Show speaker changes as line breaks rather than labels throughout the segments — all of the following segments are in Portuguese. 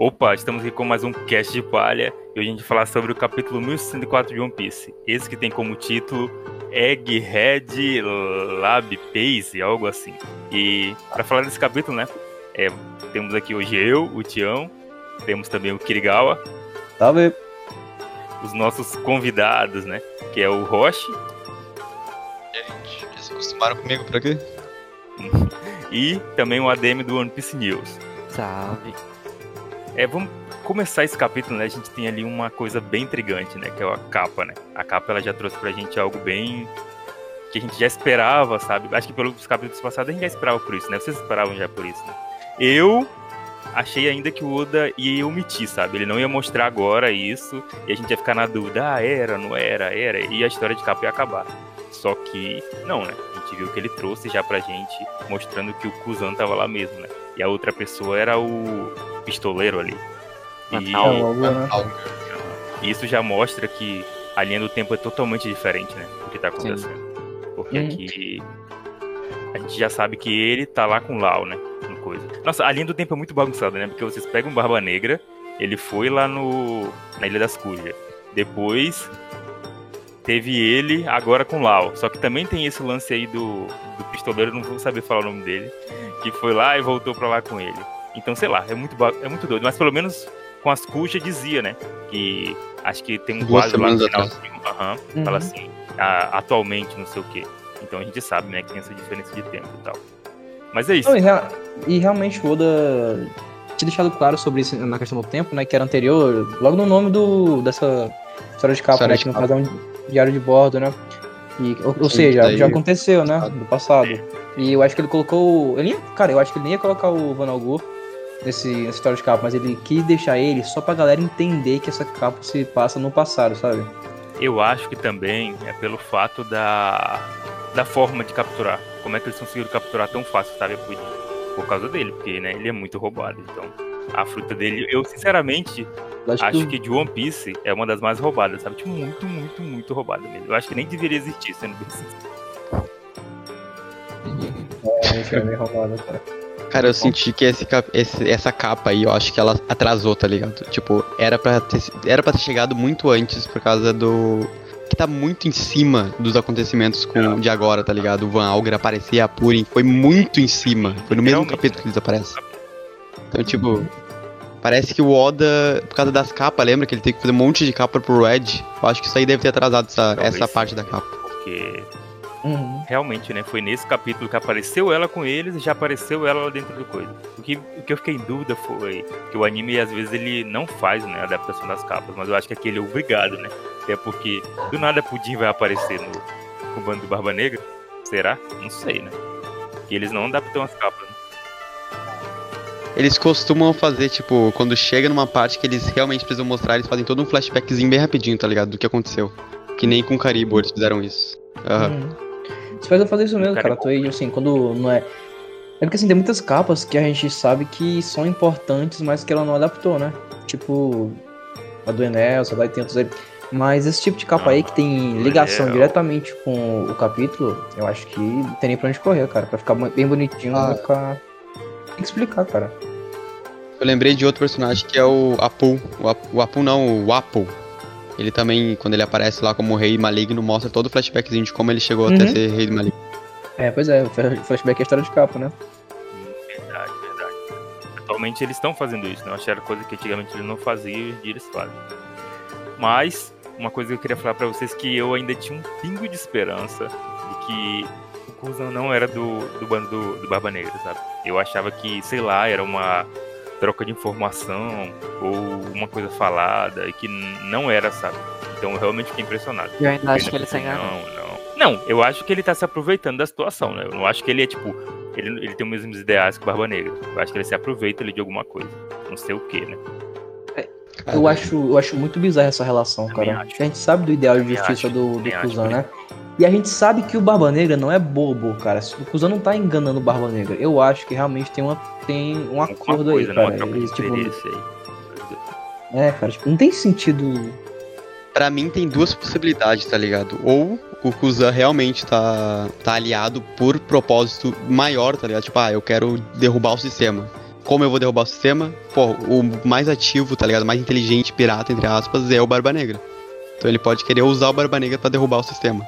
Opa, estamos aqui com mais um cast de palha e hoje a gente vai falar sobre o capítulo 1104 de One Piece. Esse que tem como título Egghead Lab Pace, algo assim. E para falar desse capítulo, né, é, temos aqui hoje eu, o Tião, temos também o Kirigawa.
Salve!
Os nossos convidados, né, que é o Roche.
Gente, já se acostumaram comigo por aqui?
e também o ADM do One Piece News.
Salve!
É, vamos começar esse capítulo, né? A gente tem ali uma coisa bem intrigante, né? Que é a capa, né? A capa ela já trouxe pra gente algo bem que a gente já esperava, sabe? Acho que pelos capítulos passados a gente já esperava por isso, né? Vocês esperavam já por isso, né? Eu achei ainda que o Oda ia omitir, sabe? Ele não ia mostrar agora isso e a gente ia ficar na dúvida, ah, era, não era, era, e a história de capa ia acabar. Só que, não, né? A gente viu que ele trouxe já pra gente, mostrando que o Kuzan tava lá mesmo, né? E a outra pessoa era o pistoleiro ali. E isso já mostra que a linha do tempo é totalmente diferente, né? Do que tá acontecendo. Sim. Porque uhum. aqui a gente já sabe que ele tá lá com o Lau, né? No coisa. Nossa, a linha do tempo é muito bagunçada, né? Porque vocês pegam Barba Negra, ele foi lá no na Ilha das Cujas. Depois teve ele agora com Lau. Só que também tem esse lance aí do, do pistoleiro, não vou saber falar o nome dele, que foi lá e voltou pra lá com ele. Então, sei lá, é muito, é muito doido. Mas pelo menos com as cujas dizia, né? Que acho que tem um quadro lá no final. uhum, Fala assim, a, atualmente, não sei o quê. Então a gente sabe, né, que tem essa diferença de tempo e tal. Mas é isso. Não,
e, rea e, realmente o Oda tinha deixado claro sobre isso na questão do tempo, né? Que era anterior, logo no nome do, dessa história de capa, né? Que no caso é um diário de bordo, né? E, ou, ou seja, já aconteceu, né? Do passado. É. E eu acho que ele colocou. Ele, cara, eu acho que ele nem ia colocar o Van Algur nesse, nessa história de capa, mas ele quis deixar ele só pra galera entender que essa capa se passa no passado, sabe?
Eu acho que também é pelo fato da, da forma de capturar. Como é que eles conseguiram capturar tão fácil, sabe? Por, por causa dele, porque né, ele é muito roubado. Então, a fruta dele, eu sinceramente acho, acho que... que de One Piece é uma das mais roubadas, sabe? Tipo, muito, muito, muito roubada mesmo. Eu acho que nem deveria existir, sendo bem sincero.
É, é meio roubada, cara.
Cara, eu senti que esse, esse, essa capa aí, eu acho que ela atrasou, tá ligado? Tipo, era pra, ter, era pra ter chegado muito antes por causa do. Que tá muito em cima dos acontecimentos com, de agora, tá ligado? O Van Alger aparecer, a Purin, foi muito em cima. Foi no mesmo capítulo que eles aparecem. Então, tipo, parece que o Oda, por causa das capas, lembra que ele tem que fazer um monte de capa pro Red? Eu acho que isso aí deve ter atrasado essa, essa parte da capa.
Porque Uhum. Realmente, né? Foi nesse capítulo que apareceu ela com eles e já apareceu ela lá dentro do coisa. O que, o que eu fiquei em dúvida foi que o anime, às vezes, ele não faz né, a adaptação das capas, mas eu acho que aqui ele é obrigado, né? Até porque do nada Pudim vai aparecer no, no bando do Barba Negra. Será? Não sei, né? Que eles não adaptam as capas, né?
Eles costumam fazer, tipo, quando chega numa parte que eles realmente precisam mostrar, eles fazem todo um flashbackzinho bem rapidinho, tá ligado? Do que aconteceu. Que nem com o Caribo eles fizeram isso. Uhum.
Hum. Você faz eu fazer isso mesmo, cara. Tô aí, assim, quando não é. É porque assim, tem muitas capas que a gente sabe que são importantes, mas que ela não adaptou, né? Tipo, a do Enel, sei lá, e tem outros aí. Mas esse tipo de capa aí que tem ligação diretamente com o capítulo, eu acho que não tem nem pra onde correr, cara. Pra ficar bem bonitinho, ah. vai ficar. Tem que explicar, cara.
Eu lembrei de outro personagem que é o Apu. O Apu, o Apu não, o Apple. Ele também, quando ele aparece lá como rei maligno, mostra todo o flashbackzinho de como ele chegou uhum. até ser rei maligno.
É, pois é, o flashback é a história de capa, né?
Verdade, verdade. Atualmente eles estão fazendo isso, né? Eu achei era coisa que antigamente eles não faziam e hoje eles fazem. Mas, uma coisa que eu queria falar para vocês que eu ainda tinha um pingo de esperança de que o Kuzan não era do, do bando do, do Barba Negra, sabe? Eu achava que, sei lá, era uma troca de informação ou uma coisa falada e que não era, sabe? Então eu realmente fiquei impressionado.
Eu ainda acho que ele tá enganando.
Não, não. Não, eu acho que ele tá se aproveitando da situação, né? Eu não acho que ele é tipo. Ele, ele tem os mesmos ideais que o Barba Negra. Eu acho que ele se aproveita ali de alguma coisa. Não sei o que, né?
É, eu acho, eu acho muito bizarra essa relação, cara. A gente sabe do ideal de justiça acho, do, do Kuzan, né? E a gente sabe que o Barba Negra não é bobo, cara. O Kuzan não tá enganando o Barba Negra. Eu acho que realmente tem, uma, tem um acordo coisa, aí, né? cara. Eles, tipo, aí. É, cara, tipo, não tem sentido.
Pra mim tem duas possibilidades, tá ligado? Ou o Kuzan realmente tá, tá aliado por propósito maior, tá ligado? Tipo, ah, eu quero derrubar o sistema. como eu vou derrubar o sistema? Pô, o mais ativo, tá ligado? Mais inteligente, pirata, entre aspas, é o Barba Negra. Então ele pode querer usar o Barba Negra pra derrubar o sistema.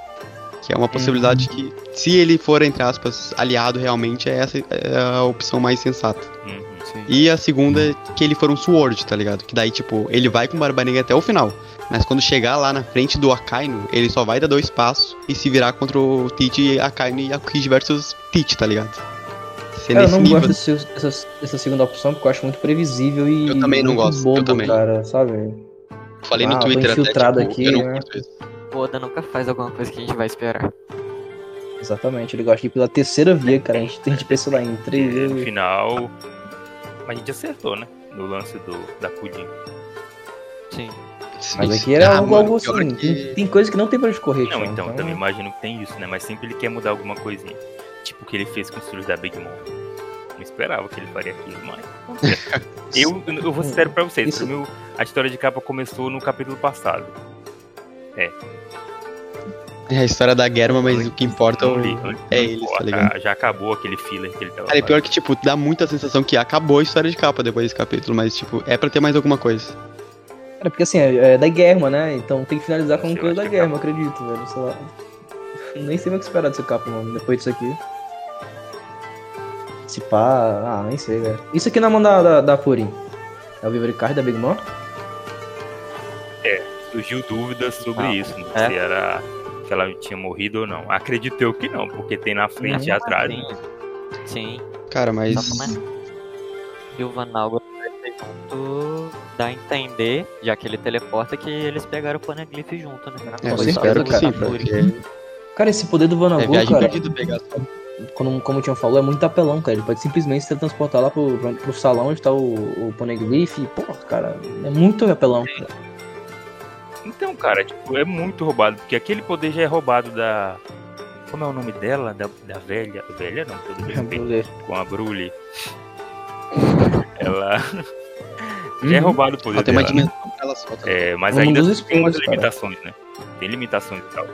Que é uma possibilidade que, se ele for, entre aspas, aliado realmente, é essa é a opção mais sensata.
Uhum.
Sim.
E a segunda é que ele for um Sword, tá ligado? Que daí, tipo, ele vai com o Barba Negra até o final. Mas quando chegar lá na frente do Akainu, ele só vai dar dois passos e se virar contra o Teach, Akainu e Aokiji versus Teach, tá ligado? Ser
Cara, eu não
nível.
gosto desse- dessa, dessa segunda opção porque eu acho muito previsível e.
Eu também não gosto, eu
bobo,
também.
cara, sabe?
Falei
Ah,
no Twitter até, tipo,
aqui,
eu não
né?
curto isso.
O Oda nunca faz alguma coisa que a gente vai esperar.
Exatamente, ele gosta de ir pela terceira via, cara. A gente, a gente pensou lá em três
No final. Mas a gente acertou, né? No lance do, da Pudim.
Sim.
Mas
Isso.
aqui era
Ah,
algo,
mano,
assim.
que-
Tem, tem coisa que não tem pra escorrer,
Não,
Tião,
então, também imagino que tem isso, né? Mas sempre ele quer mudar alguma coisinha. Tipo o que ele fez com os filhos da Big Mom. Não esperava que ele faria aquilo, mas. eu, eu vou ser sério pra vocês.
Isso-
Pra mim, a história de capa começou no capítulo passado.
É a história da Germa, mas o que importa
Não li,
é,
não
é eles,
importa,
tá ligado?
Já acabou aquele filler que ele tava
Cara, é pior que, tipo, dá muita sensação que acabou a história de capa depois desse capítulo, mas, tipo, é pra ter mais alguma coisa.
Cara, porque assim, é, é da guerra, né? Então tem que finalizar com coisa da eu acredito, velho. Sei lá. Nem sei mais o que esperar desse capa, mano, depois disso aqui. Se pá. Ah, nem sei, velho. Isso aqui na mão da, da, da Fury. É o Viver Card da Big Mom?
Surgiu dúvidas sobre
Ah,
isso, né?
é?
se era que ela tinha morrido ou não. Acredito eu que não, porque tem na frente e atrás.
Sim. Sim.
Cara, mas.
Só começa. E o Van Algo junto dá a entender, já que ele teleporta, que eles pegaram o Poneglyph junto, né?
É, eu espero que
cara.
sim, porque
Cara, esse poder do
é
Vanagu,
viagem
cara,
pegar
como, como o Tião falou, é muito apelão, cara. Ele pode simplesmente se teletransportar lá pro, pro, salão onde tá o, o Poneglyph porra, cara, é muito apelão. cara.
Então, cara, tipo, é muito roubado, porque aquele poder já é roubado da. Como é o nome dela? Da, da velha. Velha não, todo respeito. com a Brully. Ela. já é
Uhum.
roubado o poder
Ela tem uma dimensão ela tá?
É, mas ainda
dos
tem
cara.
limitações, né? Tem limitações e tal.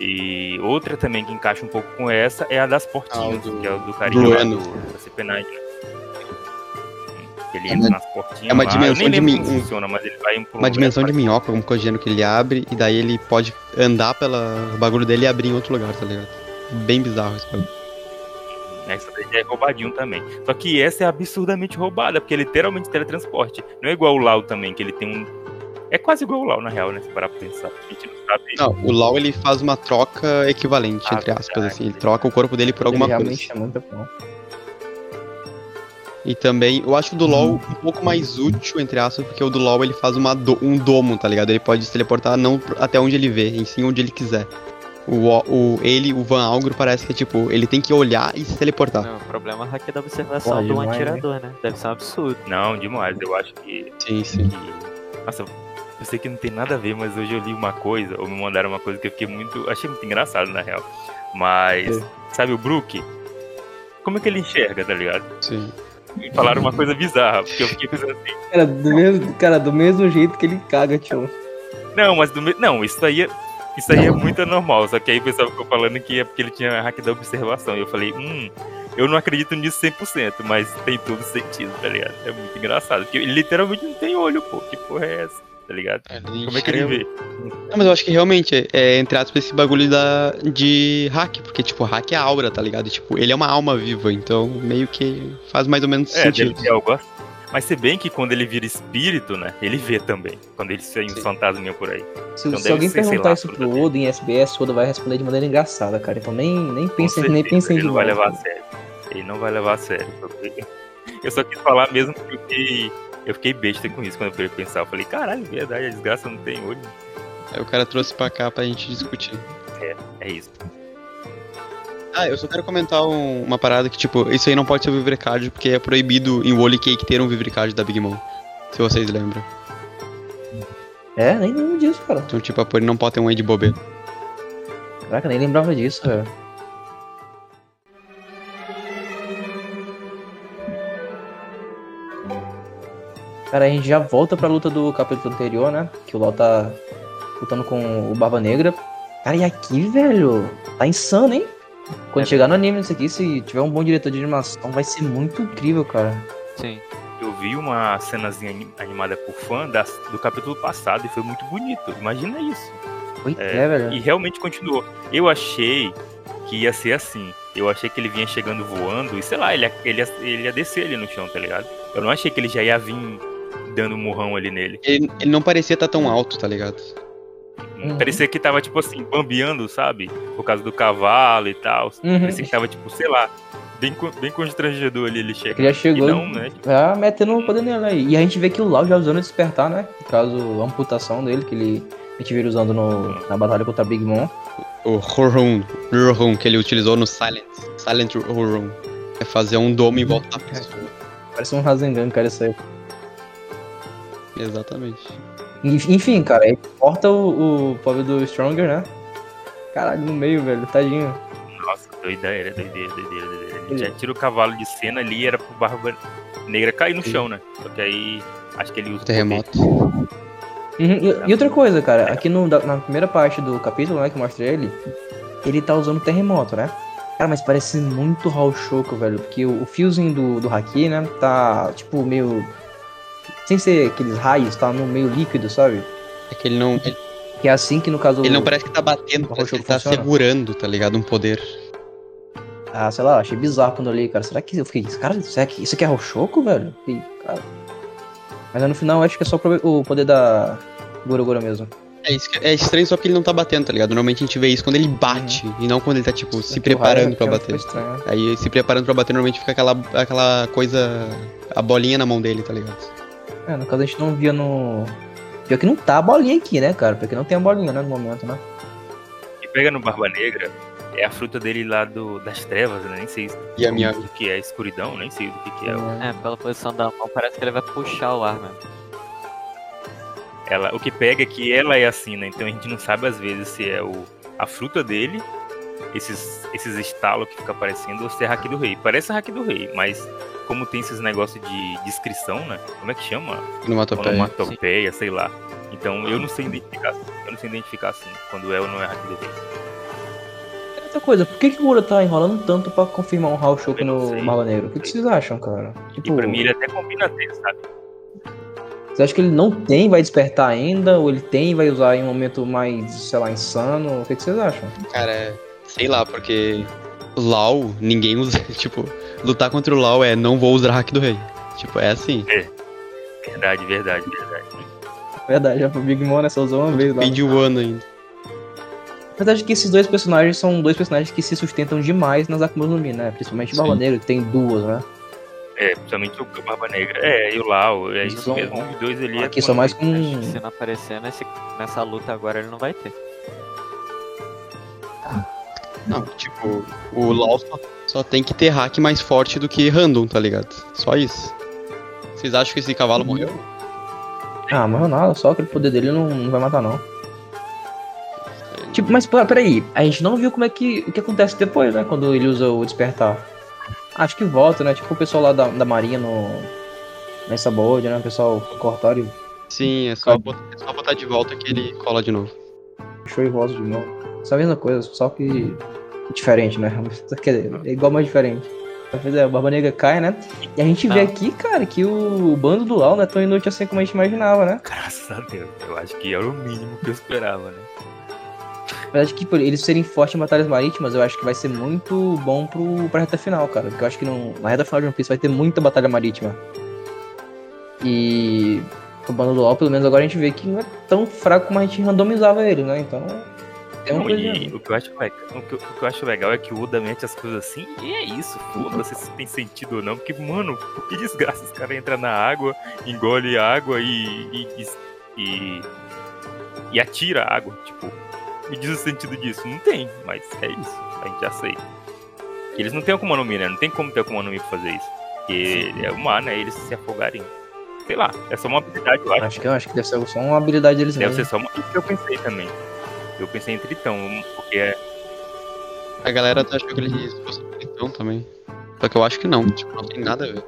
E outra também que encaixa um pouco com essa é a das portinhas,
Ah, do-
que é o do
Blueno.
do, da CP9, né? Ele
É
entra
uma-
nas portinhas.
é uma
lá.
dimensão de
como funciona, mas ele vai um
Uma dimensão de minhoca, alguma coisa gênero que ele abre, e daí ele pode andar pela o bagulho dele e abrir em outro lugar, tá ligado? Bem bizarro esse bagulho.
Essa daí já é roubadinho também. Só que essa é absurdamente roubada, porque é literalmente teletransporte. Não é igual o Lau também, que ele tem um. É quase igual o Lau, na real, né? Se parar pra pensar. A gente não sabe.
Não, o LoL ele faz uma troca equivalente,
Ah,
entre aspas,
verdade.
assim. Ele troca o corpo dele por
Ele
alguma
realmente
coisa.
é muito apelão.
E também, eu acho o do LoL um pouco mais útil, entre aspas, porque o do LoL ele faz uma do- um domo, tá ligado? Ele pode se teleportar não até onde ele vê, em sim onde ele quiser. O, o, ele, o Van Algro, parece que é tipo, ele tem que olhar e se teleportar.
Não, o problema é o hack da observação
Porra,
do
demais,
atirador, né? Deve ser um absurdo.
Não, demais. Eu acho que.
Sim, sim.
que- Nossa, eu sei que não tem nada a ver, mas hoje eu li uma coisa, ou me mandaram uma coisa que eu fiquei muito. Achei muito engraçado, na real. Mas.
Sim.
Sabe o Brook? Como é que ele enxerga, tá ligado?
sim.
E falaram uma coisa bizarra, porque eu fiquei pensando assim.
Cara, do mesmo, cara, do mesmo jeito que ele caga, tio.
Não, mas do me... Não, isso aí, é... isso aí é muito normal. Só que aí o pessoal ficou falando que é porque ele tinha hack da observação. E eu falei, hum, eu não acredito nisso 100%, mas tem todo sentido, tá ligado? É muito engraçado. Porque ele literalmente não tem olho, pô. Que porra é essa? Tá ligado? Como é que ele vê?
Não, mas eu acho que realmente é, entre aspas, esse bagulho da, de hack, porque, tipo, hack é aura, tá ligado? Tipo, ele é uma alma viva, então meio que faz mais ou menos
É,
sentido.
deve ter algo assim. Mas se bem que quando ele vira espírito, né? Ele vê também. Quando ele sai um fantasminha por aí.
Se,
Então
se alguém
ser,
perguntar
lá,
isso pro. Oda em SBS, o Oda vai responder de maneira engraçada, cara. Então nem, nem pensem, nem
certeza,
pensem
ele não vai levar a sério. Ele não vai levar a sério. porque- Eu só quis falar mesmo porque eu fiquei, besta com isso quando eu fui pensar. Eu falei, caralho, verdade, a desgraça não tem olho.
Aí o cara trouxe pra cá pra gente discutir.
É isso.
Ah, eu só quero comentar um- uma parada que, tipo, isso aí não pode ser o Vivre Card, porque é proibido em Wally Cake ter um Vivre Card da Big Mom. Se vocês lembram.
É, nem lembro disso, cara.
Então, tipo, a Pori não pode ter um aí de bobeira.
Caraca, nem lembrava disso, velho. Cara, a gente já volta pra luta do capítulo anterior, né? Que o Lau tá lutando com o Barba Negra. Cara, e aqui, velho? Tá insano, hein? Quando
É.
chegar no anime isso aqui, se tiver um bom diretor de animação, vai ser muito incrível, cara.
Sim.
Eu vi uma cenazinha ani- animada por fã das- do capítulo passado e foi muito bonito. Imagina isso.
Pois
É,
é, velho.
E realmente continuou. Eu achei que ia ser assim. Eu achei que ele vinha chegando voando e sei lá, ele ele ele ia descer ali no chão, tá ligado? Eu não achei que ele já ia vir dando um murrão ali nele.
Ele, ele não parecia estar tão alto, tá ligado?
Uhum.
Parecia que tava, tipo assim, bambeando, sabe? Por causa do cavalo e tal.
Uhum.
Parecia que tava, tipo, sei lá, bem, bem constrangedor ali ele chega.
Ele já
E
chegou
não, né?
já metendo o poder nele, né? E a gente vê que o Lau já usando despertar, né? No caso, a amputação dele, que ele, a gente vira usando no, na batalha contra Big Mom.
O Horror Horror que ele utilizou no Silent. Silent Horror. É fazer um domo em volta da pessoa.
Parece um Rasengan, cara, isso aí.
Exatamente.
Enf- Enfim, cara, ele corta o, o pobre do Stronger, né? Caralho, no meio, velho, tadinho.
Nossa, doideira, doideira, doideira, doideira. Ele já tira o cavalo de cena ali e era pro Barba Negra cair no chão, né? Só que aí acho que ele usa o
Terremoto.
Uhum, E, e outra coisa, cara, aqui no- na primeira parte do capítulo, né, que mostra ele, ele tá usando terremoto, né? Cara, mas parece muito Raul Choco, velho, porque o, o fiozinho do, do Haki, né, tá, tipo, meio... Sem ser aqueles raios, tá no meio líquido, sabe?
É que ele não. Ele,
Que é assim que no caso...
ele não parece que tá batendo, parece que ele tá
funciona?
segurando, tá ligado? Um poder.
Ah, sei lá, achei bizarro quando eu li, cara. Será que eu fiquei, cara, será que isso aqui é Rochoco, velho? Fiquei, cara... Mas aí no final eu acho que é só o poder da Gorogoro mesmo.
É, que- é estranho só porque ele não tá batendo, tá ligado? Normalmente a gente vê isso quando ele bate, e não quando ele tá, tipo, se
raio
preparando
é-
pra
é
bater.
né?
Aí se preparando pra bater, normalmente fica aquela, aquela coisa. a bolinha na mão dele, tá ligado?
É, no caso a gente não via no. Pior que não tá a bolinha aqui, né, cara? Porque não tem a bolinha, né, no momento, né?
que pega no Barba Negra é a fruta dele lá do, das trevas, né? Nem sei
E a minha.
o que é escuridão, nem sei do que, que é.
É, pela posição da mão, parece que ele vai puxar o ar mesmo.
Ela, o que pega é que ela é assim, né? Então a gente não sabe às vezes se é o, a fruta dele, esses, esses estalos que fica aparecendo, ou se é Haki do Rei. Parece Haki do Rei, mas como tem esses negócios de descrição, né? Como é que chama?
Onomatopeia.
Onomatopeia, sei lá. Então eu não sei identificar, eu não sei identificar assim, quando é ou não é Haki do Rei.
Outra coisa, por que, que o Goro tá enrolando tanto pra confirmar um
Eu não
no
sei.
Barba Negra? O que, que vocês acham, cara?
E
Tipo,
pra mim ele até combina ter, sabe?
você acha que ele não tem, vai despertar ainda? Ou ele tem e vai usar em um momento mais, sei lá, insano? O que, que vocês acham?
Cara, sei lá, porque. LOL, ninguém usa. Tipo, lutar contra o LOL é não vou usar hack do rei. Tipo, é assim.
Verdade, verdade, verdade.
Verdade, já pro Big Mom, né? Só usou uma vez lá.
Speed One ainda.
Verdade que esses dois personagens são dois personagens que se sustentam demais nas Akumas no Mi, né? Principalmente o Barba. Negra, que tem duas, né?
É, principalmente o Barba Negra. É, e o Lau, é
Eles
isso
são-
mesmo. Os dois ali é
Aqui são mais com.
Acho que se não aparecer nesse, nessa luta agora, ele não vai ter.
Não, tipo, o LOL só, só tem que ter hack mais forte do que random, tá ligado? Só isso. Vocês acham que esse cavalo morreu?
Ah, morreu nada, só aquele poder dele não, não vai matar, não. Tipo, mas pera- peraí, a gente não viu como é que. o que acontece depois, né? Quando ele usa o despertar. Acho que volta, né? Tipo o pessoal lá da, da Marinha no. Nessa board, né? O pessoal cortaram e
Sim, é só, botar, é só botar de volta que ele cola de novo.
puxou e volta de novo. É a mesma coisa, só que. diferente, né? Quer dizer, é igual, mas diferente. O Barba Negra cai, né? E a gente vê
Ah.
aqui, cara, que o bando do Lau não é tão inútil assim como a gente imaginava, né?
Graças a Deus. Eu acho que era o mínimo que eu esperava, né?
Na verdade, que por eles serem fortes em batalhas marítimas, eu acho que vai ser muito bom pro, pra reta final, cara. Porque eu acho que não, na reta final de One Piece vai ter muita batalha marítima. E o bando do LoL, pelo menos agora a gente vê que não é tão fraco como a gente randomizava ele, né? Então.
Não,
coisa.
e o que, eu acho legal, o, que, o que eu acho legal é que o Oda mete as coisas assim e é isso. Foda-se se tem sentido ou não. Porque, mano, que desgraça. Os caras entram na água, engole a água e. e, e, e, atira a água. Tipo, me diz o sentido disso. Não tem, mas é isso. A gente já sei. Que eles não têm Akuma no Mi, né? Não tem como ter Akuma no Mi pra fazer isso. Porque é o mar, né? Eles se afogarem. Sei lá, é só uma habilidade, eu acho.
Acho que, acho que deve ser só uma habilidade deles
Deve
mesmo.
ser só uma coisa que eu pensei também. Eu pensei em Tritão, porque é
A galera tá achando que eles fossem tritão também. Só que eu acho que não, tipo, não tem nada a ver.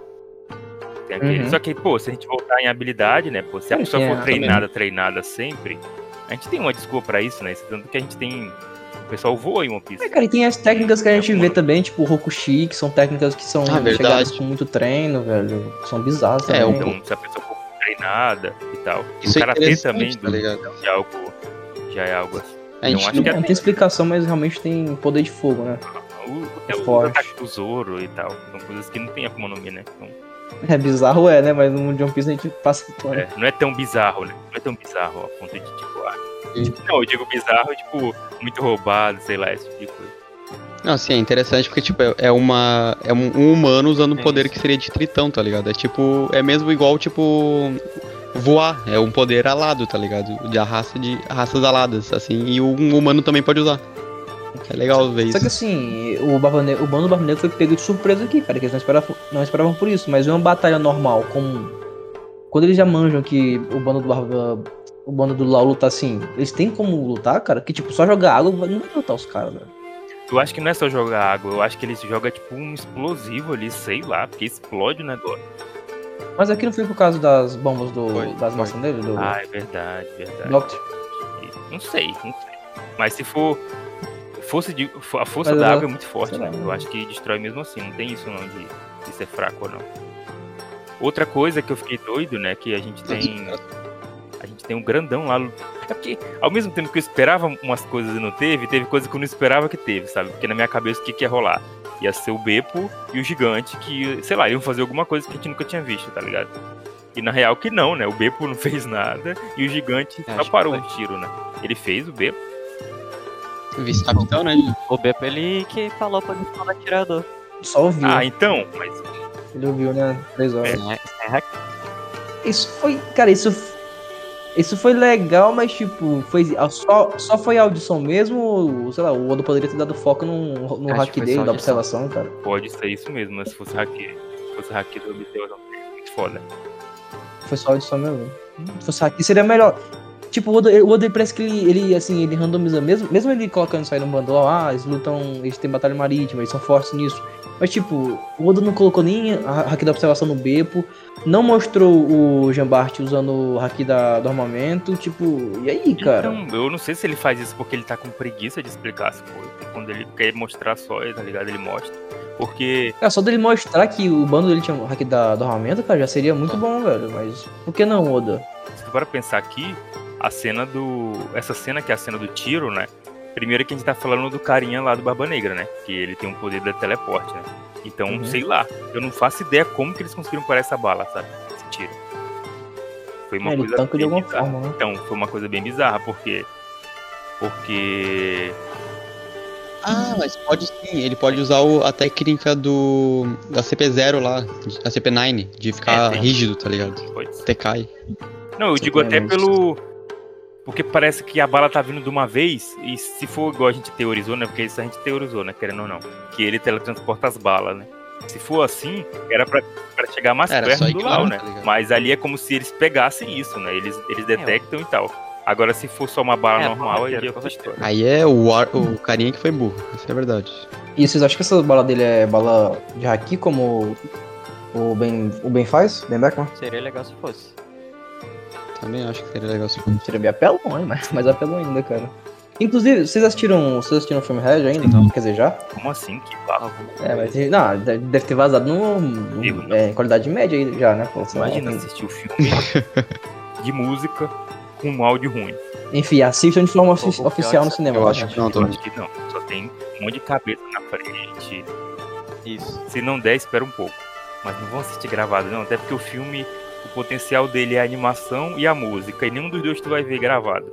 Tem aquele-
Uhum.
Só que, pô, se a gente voltar em habilidade, né? Pô, se a
Sim,
pessoa for
é,
treinada, treinada sempre, a gente tem uma desculpa pra isso, né? Tanto que a gente tem pessoal voa em One Piece.
É, cara, e tem as técnicas que a gente vê também, tipo o Rokushi, que são técnicas que são
Ah, verdade.
chegadas com muito treino, velho. São bizarras
É,
também.
Então, se a pessoa for treinada e tal.
Isso
o
é
karatê
interessante,
também
tá
do- de algo, já é algo assim.
A gente
acho
não-
que
Não tem explicação, mas realmente tem poder de fogo, né?
O,
É
é o
forte.
ataque do Zoro e tal. São coisas que não tem Akuma no Mi, né? Então,
É bizarro, é, né? Mas no mundo de One Piece a gente passa por
é, não é tão bizarro, né? Não é tão bizarro a ponto de, tipo, ah, tipo, não, eu digo bizarro, tipo, muito roubado, sei lá, esse tipo de coisa.
Não, sim, é interessante porque, tipo, é- é uma. É um, um humano usando um
É
poder
isso.
que seria de tritão, tá ligado? É tipo. É mesmo igual, tipo. Voar. É um poder alado, tá ligado? De a raça de raças aladas, assim. E um humano também pode usar. É legal ver
Só que
isso.
assim, o, Barba Ne- o bando do Barba Negra foi pego de surpresa aqui, cara, que eles não esperavam, não esperavam por isso. Mas uma batalha normal, como. Quando eles já manjam que o bando do Barba. O bando do Lau luta assim, eles têm como lutar, cara? Que tipo, só jogar água não vai lutar os caras, velho.
Eu acho que não é só jogar água, eu acho que eles jogam tipo um explosivo ali, sei lá, porque explode o negócio.
Mas aqui não foi por causa das bombas do,
Foi,
das dele? Do
Ah, é verdade, verdade.
Doctor?
Não sei, não sei. Mas se for. Fosse de, a força
Mas
da água é muito forte, né? Eu acho que destrói mesmo assim, não tem isso não de, de ser fraco ou não. Outra coisa que eu fiquei doido, né? Que a gente tem. A gente tem um grandão lá. É porque, ao mesmo tempo que eu esperava umas coisas e não teve, teve coisas que eu não esperava que teve, sabe? Porque na minha cabeça o que, que ia rolar? Ia ser o Beppo e o gigante que, sei lá, iam fazer alguma coisa que a gente nunca tinha visto, tá ligado? E na real que não, né? O Beppo não fez nada e o gigante
Acho
só parou o tiro, né? Ele fez o Beppo.
Vice-capitão, né?
O Beppo, ele que falou pra posição do atirador.
Só ouviu.
Ah, então, mas
Ele ouviu, né? Três horas.
Sem hack.
Isso foi. Cara, isso. Isso foi legal, mas tipo, foi, só, só foi audição mesmo? ou, Sei lá, o Odo poderia ter dado foco no, no hack dele, da observação, cara.
pode ser isso mesmo, mas se fosse hack, se fosse hack observação, seria muito foda.
Foi só audição mesmo. Se fosse hack, seria melhor. Tipo, o Odo, o Odo parece que ele, ele, assim, ele randomiza mesmo, mesmo ele colocando isso aí no bando, ah, eles lutam, eles têm batalha marítima, eles são fortes nisso. Mas, tipo, o Odo não colocou nem a hack da observação no Beppo, não mostrou o Jambart usando o hack da, do armamento, tipo, e aí, cara?
Então, eu não sei se ele faz isso porque ele tá com preguiça de explicar as coisas. Quando ele quer mostrar só, tá ligado? Ele mostra. Porque
Cara, só dele mostrar que o bando dele tinha o hack da, do armamento, cara, já seria muito bom, velho. Mas por que não, Oda?
se tu para pensar aqui, a cena do. Essa cena que é a cena do tiro, né? Primeiro que a gente tá falando do carinha lá do Barba Negra, né? Que ele tem um poder da teleporte, né? Então,
Uhum.
sei lá, eu não faço ideia como que eles conseguiram parar essa bala, sabe? Esse tiro. Foi uma
É,
coisa
tanca de
bem
alguma
bizarra.
forma, né?
Então, foi uma coisa bem bizarra, porque. Porque.
Ah, mas pode sim. Ele pode usar o- a técnica do. da CP0 lá, a CP9, de ficar
É,
rígido, tá ligado?
Foi.
Até cai.
Não, eu
Você
digo até pelo. Porque parece que a bala tá vindo de uma vez, e se for igual a gente teorizou, né? Porque isso a gente teorizou, né? Querendo ou não. Que ele teletransporta as balas, né? Se for assim, era pra, pra chegar mais
Era
perto do Lau, né?
tá ligado?
Mas ali é como se eles pegassem isso, né? Eles, eles detectam e tal. Agora, se for só uma bala
É,
normal, aí
correto,
é outra história.
Aí é o, ar- o carinha que foi burro, isso é verdade.
E vocês acham que essa bala dele é bala de haki, como o Ben, o ben faz? Ben Beckman?
Seria legal se fosse.
Também acho que seria legal se
Seria bem apelão, hein? Mas, mas apelão ainda, cara. Inclusive, vocês assistiram, vocês assistiram o filme Red ainda?
Não.
Quer dizer, já?
Como assim? Que bala?
Alguma
É, mas não, deve ter vazado no, no-
não.
é, em qualidade média aí já, né? pô, lá,
Imagina
enfim.
assistir o filme de música com um áudio ruim.
Enfim, assistam de forma ofi-
O- o pior
oficial no cinema.
eu
tá,
acho que não,
Eu
também.
acho que não. Só tem um monte de cabeça na frente.
Isso.
Se não der, espera um pouco. Mas não vão assistir gravado, não. Até porque o filme, o potencial dele é a animação e a música. E nenhum dos dois tu vai ver gravado.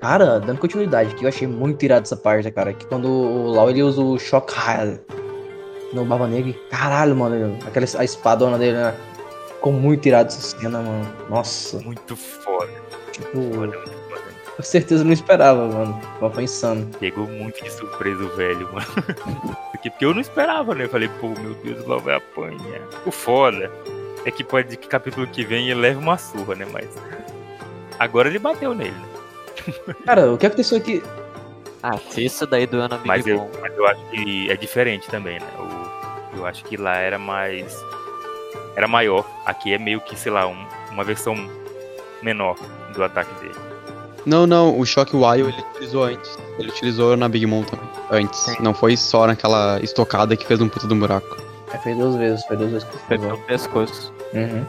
Cara, dando continuidade, que eu achei muito irado essa parte, cara. Que quando o Lau ele usa o Shock High no Barba Negra, caralho, mano. Aquela a espadona dele, né? Ficou muito irado essa cena, mano. Nossa,
Muito foda.
tipo,
Foda, muito foda.
com certeza eu não esperava, mano. Foi insano.
Pegou muito de surpresa o velho, mano. porque, eu não esperava, né? Eu falei, pô, meu Deus, lá vai apanhar. O foda é que pode que capítulo que vem ele leve uma surra, né? Mas agora ele bateu nele, né?
Cara, o que aconteceu aqui?
Ah, se isso daí do ano
Mas
Big
eu,
Bom.
mas eu acho que é diferente também, né? O- eu acho que lá era mais. Era maior. Aqui é meio que, sei lá, um- uma versão menor do ataque dele.
Não, não, o Shockwire ele utilizou antes. Ele utilizou na Big Mom também. Antes.
Sim.
Não foi só naquela estocada que fez um puta do buraco.
É, fez duas vezes, foi duas vezes que
Foi
usou.
pelo pescoço.
Uhum.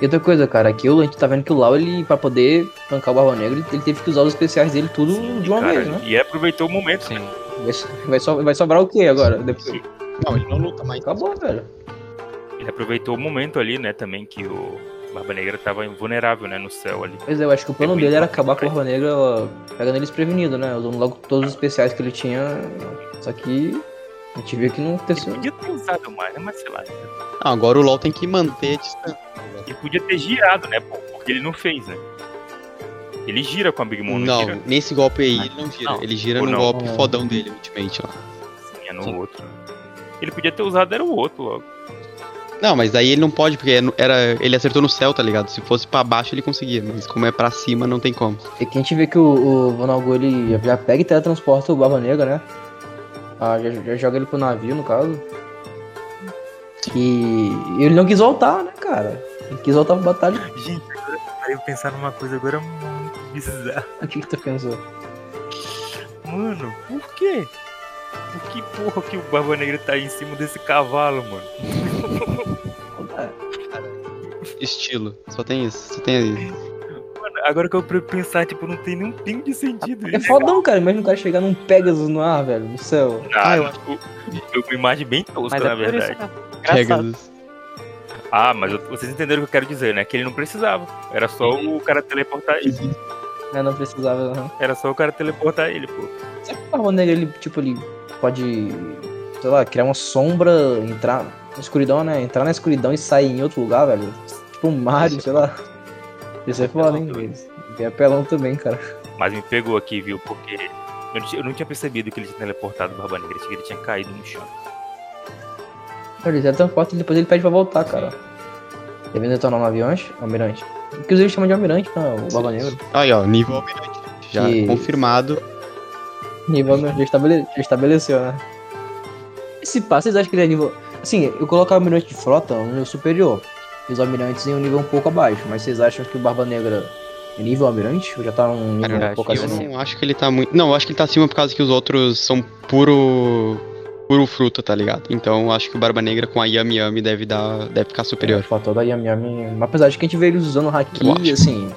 E outra coisa, cara, aqui a gente tá vendo que o Lau, ele, pra poder tancar o Barba Negra, ele teve que usar os especiais dele tudo de uma
Cara,
vez, né?
E aproveitou o momento.
Sim.
Vai, so- vai, so- vai sobrar o quê agora? Depois?
Não, ele não luta mais.
Acabou, velho.
Ele aproveitou o momento ali, né, também que o Barba Negra tava vulnerável, né, no céu ali.
Pois é, eu acho que o plano
Muito
dele era acabar com o Barba Negra ó, pegando ele desprevenido, né? Usando logo todos os especiais que ele tinha. Só que a gente viu que não
Ele
aconteceu.
podia ter usado mais, né, mas sei lá.
Ah, agora o LoL tem que manter a distância.
Ele podia ter girado, né, pô, porque ele não fez, né. Ele gira com a Big Mom, não,
Não,
gira?
nesse golpe aí ele não gira.
Não.
Ele gira
Ou
no
não.
golpe
Não.
fodão dele, ultimamente lá.
Sim, é no
Sim.
outro. Ele podia ter usado, era o outro logo.
Não, mas daí ele não pode, porque era, ele acertou no céu, tá ligado? Se fosse pra baixo ele conseguia, mas como é pra cima não tem como.
E que a gente vê que o, o Vonalgo ele já- já pega e teletransporta o Barba Negra, né? Ah, já, já joga ele pro navio, no caso. E ele não quis voltar, né, cara? Ele quis voltar pra batalha.
Gente, agora eu parei pensar numa coisa agora muito bizarra.
O que, que tu pensou?
Mano, por quê? Por que porra que o Barba Negra tá aí em cima desse cavalo, mano?
Estilo, só tem isso, só tem isso.
Agora que eu pensar, tipo, não tem nenhum pingo de sentido
É fodão, cara. Imagina o cara chegar num Pegasus no ar, velho, no céu.
Ah,
eu
eu, eu, uma imagem bem tosca,
Mas
na
é por isso
verdade.
Pegasus.
Ah, mas eu- vocês entenderam o que eu quero dizer, né? Que ele não precisava. Era só o cara teleportar ele.
Né, não precisava. Não.
Era só o cara teleportar ele, pô.
Será que o Barba Negra, ele, tipo, ele pode, sei lá, criar uma sombra, entrar na escuridão, né? Entrar na escuridão e sair em outro lugar, velho? Tipo um Mario, sei lá. Isso é foda, hein? É apelão também, cara.
Mas me pegou aqui, viu? Porque eu não, tinha, eu não tinha percebido que ele tinha teleportado o Barba Negra. Achei que ele tinha caído no chão.
Olha, ele é tão forte e depois ele pede pra voltar, cara. Ele vem detonar no avião? Almirante. Inclusive chama de almirante, né? O Barba Negra.
Aí, ó, nível almirante. Já
Que-
confirmado.
Nível já, estabele... já estabeleceu, né? Esse passo, vocês acham que ele é nível. Assim, eu coloco o almirante de frota no nível superior. E os almirantes em um nível um pouco abaixo. Mas vocês acham que o Barba Negra é nível almirante? Ou já tá num nível
Cara,
um pouco
eu
acima?
não acho que ele tá muito. Não, eu acho que ele tá acima por causa que os outros são puro. puro fruta, tá ligado? Então eu acho que o Barba Negra com a Yami Yami deve dar. deve ficar superior.
Faltou da Yami Yami. Mas apesar de que a gente vê eles usando
Eu
haki, assim.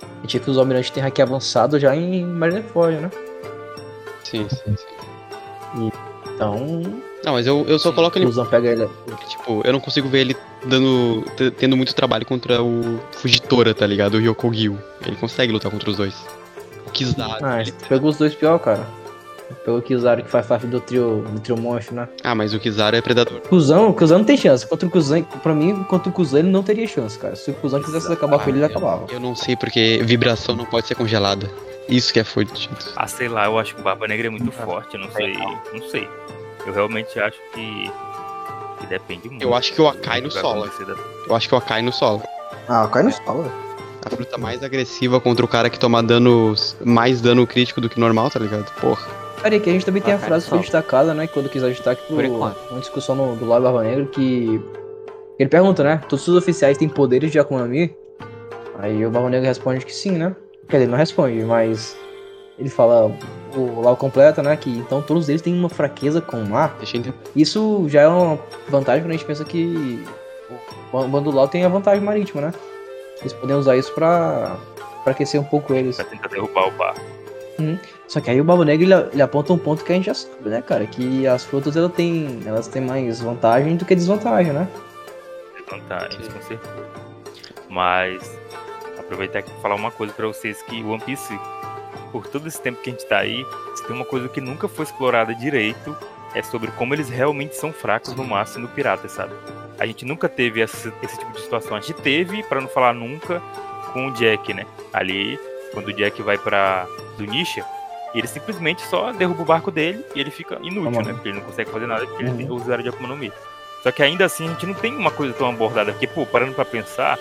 A gente vê que os almirantes têm haki avançado já em Marineford, né?
Sim, sim, sim.
Então.
Não, mas eu, eu só
Sim,
coloco ele
O Zan pega ele.
porque, tipo, eu não consigo ver ele dando. tendo muito trabalho contra o Fujitora, tá ligado? O Ryokogyu. Ele consegue lutar contra os dois. O Kizaru.
Ah,
ele-
pegou os dois pior, cara. Pegou o Kizaru que faz parte do trio, do trio monstro, né?
Ah, mas o Kizaru é predador.
Kuzão, o Kuzão não tem chance. Contra o Kuzão, pra mim, contra o Kuzão ele não teria chance, cara. Se o Kuzão quisesse acabar com ele, ele
Ah, eu-
acabava.
Eu não sei porque vibração não pode ser congelada. Isso que é fudido.
Ah, sei lá, eu acho que o Barba Negra é muito forte, eu não sei. Não sei. Eu realmente acho que. que depende muito.
Eu acho que o Akai no solo. Eu acho que o Akai no solo.
Ah, cai no solo, velho.
A fruta mais agressiva contra o cara que toma dano. mais dano crítico do que normal, tá ligado? Porra.
Peraí, que a gente também tem a frase que foi destacada, né? Quando quis dar destaque pro, uma discussão no, do Lado Barba Negra, que. Ele pergunta, né? Todos os oficiais têm poderes de Akuma Mi? Aí o Barba Negra responde que sim, né? Quer dizer, não responde, mas. Ele fala, o Lau completa, né? Que então todos eles têm uma fraqueza com o mar. Isso já é uma vantagem quando a gente pensa que o bando Lau tem a vantagem marítima, né? Eles podem usar isso pra, pra aquecer um pouco eles.
Pra tentar derrubar o barco.
Só que aí o Barba Negra ele, ele aponta um ponto que a gente já sabe, né, cara? Que as frutas elas têm, elas têm mais vantagem do que desvantagem, né?
Desvantagens, com certeza. Mas. Aproveitar aqui pra falar uma coisa pra vocês que One Piece, por todo esse tempo que a gente tá aí, se tem uma coisa que nunca foi explorada direito, é sobre como eles realmente são fracos no mar sendo piratas, sabe? A gente nunca teve esse, esse tipo de situação. A gente teve, pra não falar nunca, com o Jack, né? Ali, quando o Jack vai pra do Nisha, ele simplesmente só derruba o barco dele e ele fica inútil,
Tá
né? Porque ele não consegue fazer nada porque ele
Uhum.
tem o usuário de Akuma no Mi. Só que ainda assim a gente não tem uma coisa tão abordada, porque, pô, parando pra pensar,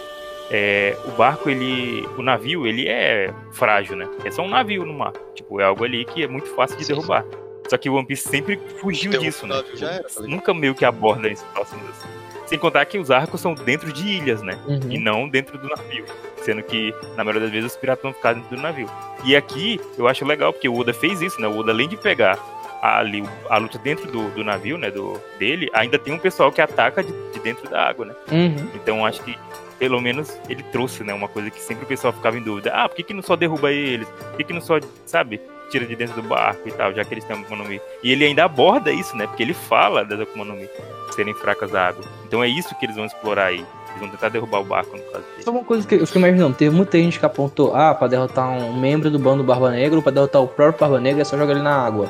é, o barco, ele. O navio, ele é frágil, né? É só um navio no mar. Tipo, é algo ali que é muito fácil de
Sim,
derrubar. Só que o One Piece sempre fugiu
Derruba
disso, né?
era, tá?
Nunca meio que aborda em situações assim. Sem contar que os arcos são dentro de ilhas, né? E
Uhum.
não dentro do navio. Sendo que, na maioria das vezes, os piratas vão ficar dentro do navio. E aqui, eu acho legal, porque o Oda fez isso, né? O Oda, além de pegar ali a luta dentro do, do navio, né? Do, dele, ainda tem um pessoal que ataca de, de dentro da água, né?
Uhum.
Então acho que pelo menos ele trouxe, né? Uma coisa que sempre o pessoal ficava em dúvida. Ah, por que, que não só derruba eles? Por que, que não só, sabe? Tira de dentro do barco e tal, já que eles têm uma Akuma no Mi. E ele ainda aborda isso, né? Porque ele fala das Akuma no Mi serem fracas à água. Então é isso que eles vão explorar aí. Eles vão tentar derrubar o barco, no caso dele.
Só uma coisa que eu fico imaginando, teve muita gente que apontou, ah, pra derrotar um membro do bando Barba Negra ou pra derrotar o próprio Barba Negra é só jogar ele na água.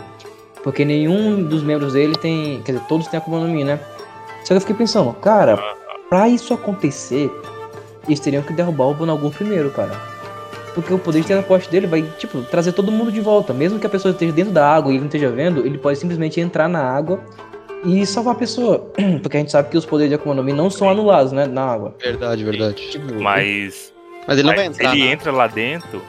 Porque nenhum dos membros dele tem. Quer dizer, todos têm Akuma no Mi, né? Só que eu fiquei pensando, cara, pra isso acontecer, eles teriam que derrubar o Bonalgu primeiro, cara. Porque o poder de teleporte dele vai, tipo, trazer todo mundo de volta. Mesmo que a pessoa esteja dentro da água e ele não esteja vendo, ele pode simplesmente entrar na água e salvar a pessoa. Porque a gente sabe que os poderes de Akuma no Mi não são anulados, né, na água.
Verdade, verdade.
Tipo,
Mas,
Mas ele não
mas
vai entrar.
se ele
né?
entra lá dentro,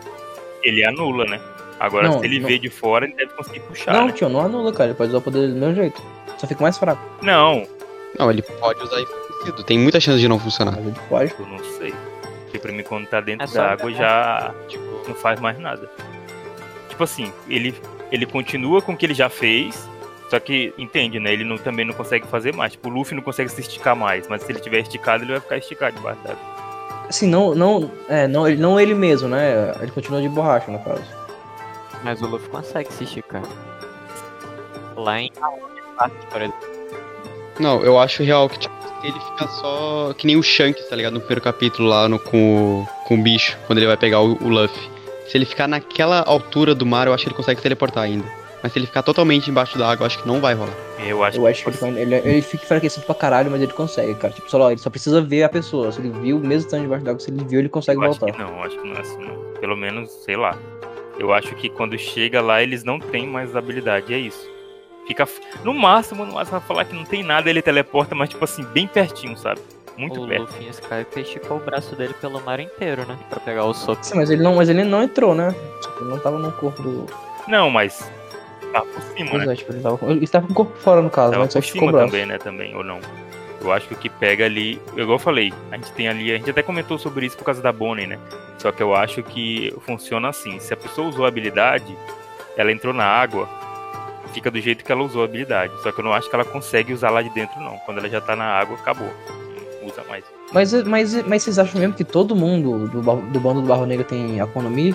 ele anula, né? Agora,
Não,
se ele
não.
vê de fora, ele deve conseguir puxar,
Não,
né?
tio, não anula, cara. Ele pode usar o poder do mesmo jeito. Só fica mais fraco.
Não,
Não, ele pode usar Tem muita chance de não funcionar.
Mas ele pode.
eu não sei. Porque pra mim, quando tá dentro
É
da água, já tipo, não faz mais nada. Tipo assim, ele, ele continua com o que ele já fez, só que, entende, né? Ele não, também não consegue fazer mais. Tipo, o Luffy não consegue se esticar mais, mas se ele tiver esticado, ele vai ficar esticado debaixo d'água.
Assim, não, não, é, não, ele, não ele mesmo, né? Ele continua de borracha, no caso.
Mas o Luffy consegue se esticar. Lá em Park, por exemplo.
Não, eu acho real que tipo, ele fica só. Que nem o Shanks, tá ligado? No primeiro capítulo lá no, com, o, com o bicho, quando ele vai pegar o, o Luffy. Se ele ficar naquela altura do mar, eu acho que ele consegue se teleportar ainda. Mas se ele ficar totalmente embaixo da água, eu acho que não vai rolar.
Eu acho
Eu acho que ele, vai- ele, ele fica enfraquecido pra caralho, mas ele consegue, cara. Tipo, só, ele só precisa ver a pessoa. Se ele viu, mesmo estando debaixo d'água, se ele viu, ele consegue
Eu acho
voltar.
que não, acho que não é assim, não. Pelo menos, sei lá. Eu acho que quando chega lá, eles não têm mais habilidade, é isso. Fica. No máximo, no máximo, vai falar que não tem nada, ele teleporta, mas, tipo assim, bem pertinho, sabe? Muito
o
perto.
Luffy em Skype esticou o braço dele pelo mar inteiro, né? Pra pegar o soco.
Sim, mas ele não, mas ele não entrou, né? Ele não tava no corpo do.
Não, mas. Tá por cima,
Pois
né?
é, tipo, ele tava, com- ele tava com o corpo fora, no caso,
Tava
né? Só
por cima
braço.
também, né? Também, ou não. Eu acho que o que pega ali. Igual eu falei, a gente tem ali. A gente até comentou sobre isso por causa da Bonnie, né? Só que eu acho que funciona assim. Se a pessoa usou a habilidade, ela entrou na água, fica do jeito que ela usou a habilidade. Só que eu não acho que ela consegue usar lá de dentro, não. Quando ela já tá na água, acabou. Não usa mais.
Mas, mas, mas vocês acham mesmo que todo mundo do, do bando do Barro Negro tem Akuma no Mi?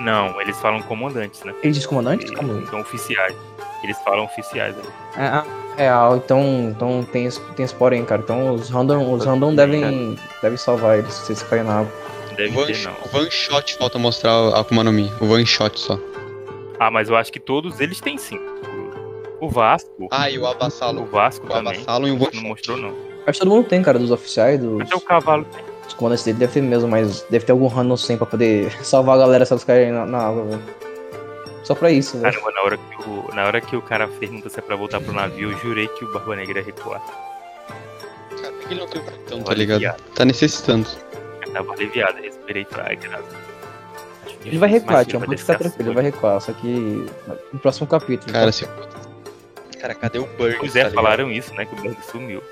Não, eles falam comandantes, né?
Eles dizem comandantes?
Eles
Como?
são oficiais. Eles falam oficiais ali.
É, ah, real, então, então tem, esse- tem esse porém, cara. Então os random, os random devem, devem salvar eles se eles caírem na água.
Deve
One,
ter, não.
o One Shot falta mostrar a Akuma no Mi. O One Shot só.
Ah, mas eu acho que todos eles têm sim. O Vasco.
Ah, e o
O
Avassalo.
Vasco
O
também.
Avassalo e o
Não mostrou, não.
Acho que todo mundo tem, cara, dos oficiais, dos,
Até o cavalo tem.
dos comandantes dele deve ter mesmo, mas deve ter algum random 100 pra poder salvar a galera se eles caírem na, na água, velho. Só pra isso, velho.
Caramba, na hora, que o, na hora que o cara pergunta se é pra voltar pro navio, eu jurei que o Barba Negra ia recuar.
Cara, por que ele não tem o capitão, tá ligado?
aliviado.
Tá necessitando.
Eu tava aliviado, respirei pra graça.
Ele vai recuar,
vai
pode ficar tranquilo, ele vai recuar, só que no próximo capítulo.
Cara,
então.
se. Cara, cadê o Burns?
Pois
tá
é,
ligado?
falaram isso, né? Que o Berg sumiu.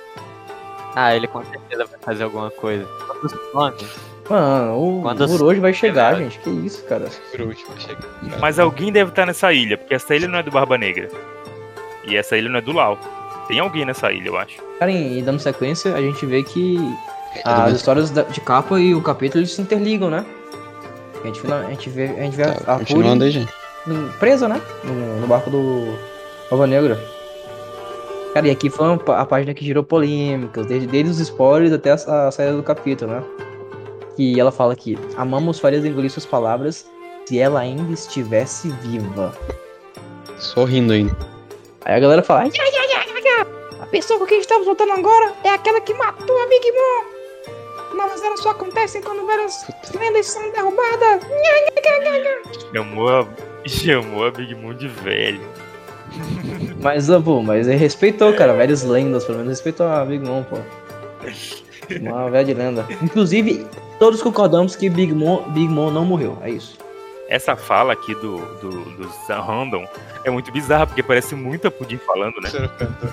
Ah, ele com certeza vai fazer alguma coisa.
Mano, o
Quando
por hoje vai chegar, gente. Que isso, cara.
Por último, chega.
Mas alguém deve estar nessa ilha, porque essa ilha não é do Barba Negra. E essa ilha não é do Lau. Tem alguém nessa ilha, eu acho.
Cara, e dando sequência, a gente vê que
Tudo
as
bem.
histórias da- de capa e o capítulo eles se interligam, né? A gente, a gente vê, a, gente vê
Tá,
a, a
continuando
Puri
aí, gente.
presa, né? No, no barco do Nova Negra. Cara, e aqui foi a página que gerou polêmicas, desde, desde os spoilers até a, a saída do capítulo, né? Que ela fala que amamos Farias engolir suas palavras se ela ainda estivesse viva.
Sorrindo ainda.
Aí a galera fala, "Ai, ai, ai, ai, ai, a pessoa com quem estamos lutando agora é aquela que matou a Big Mom. Novas eras só acontecem quando velhas lendas são derrubadas.
Chamou a, chamou a Big Moon de velho.
Mas, ah, pô, mas ele respeitou, cara, velhas lendas, pelo menos respeitou a Big Mom, pô. Uma velha de lenda. Inclusive, todos concordamos que Big Mom, Big Mom não morreu, é isso.
Essa fala aqui do, do, do Sam Random é muito bizarra, porque parece muito a Pudim falando, né?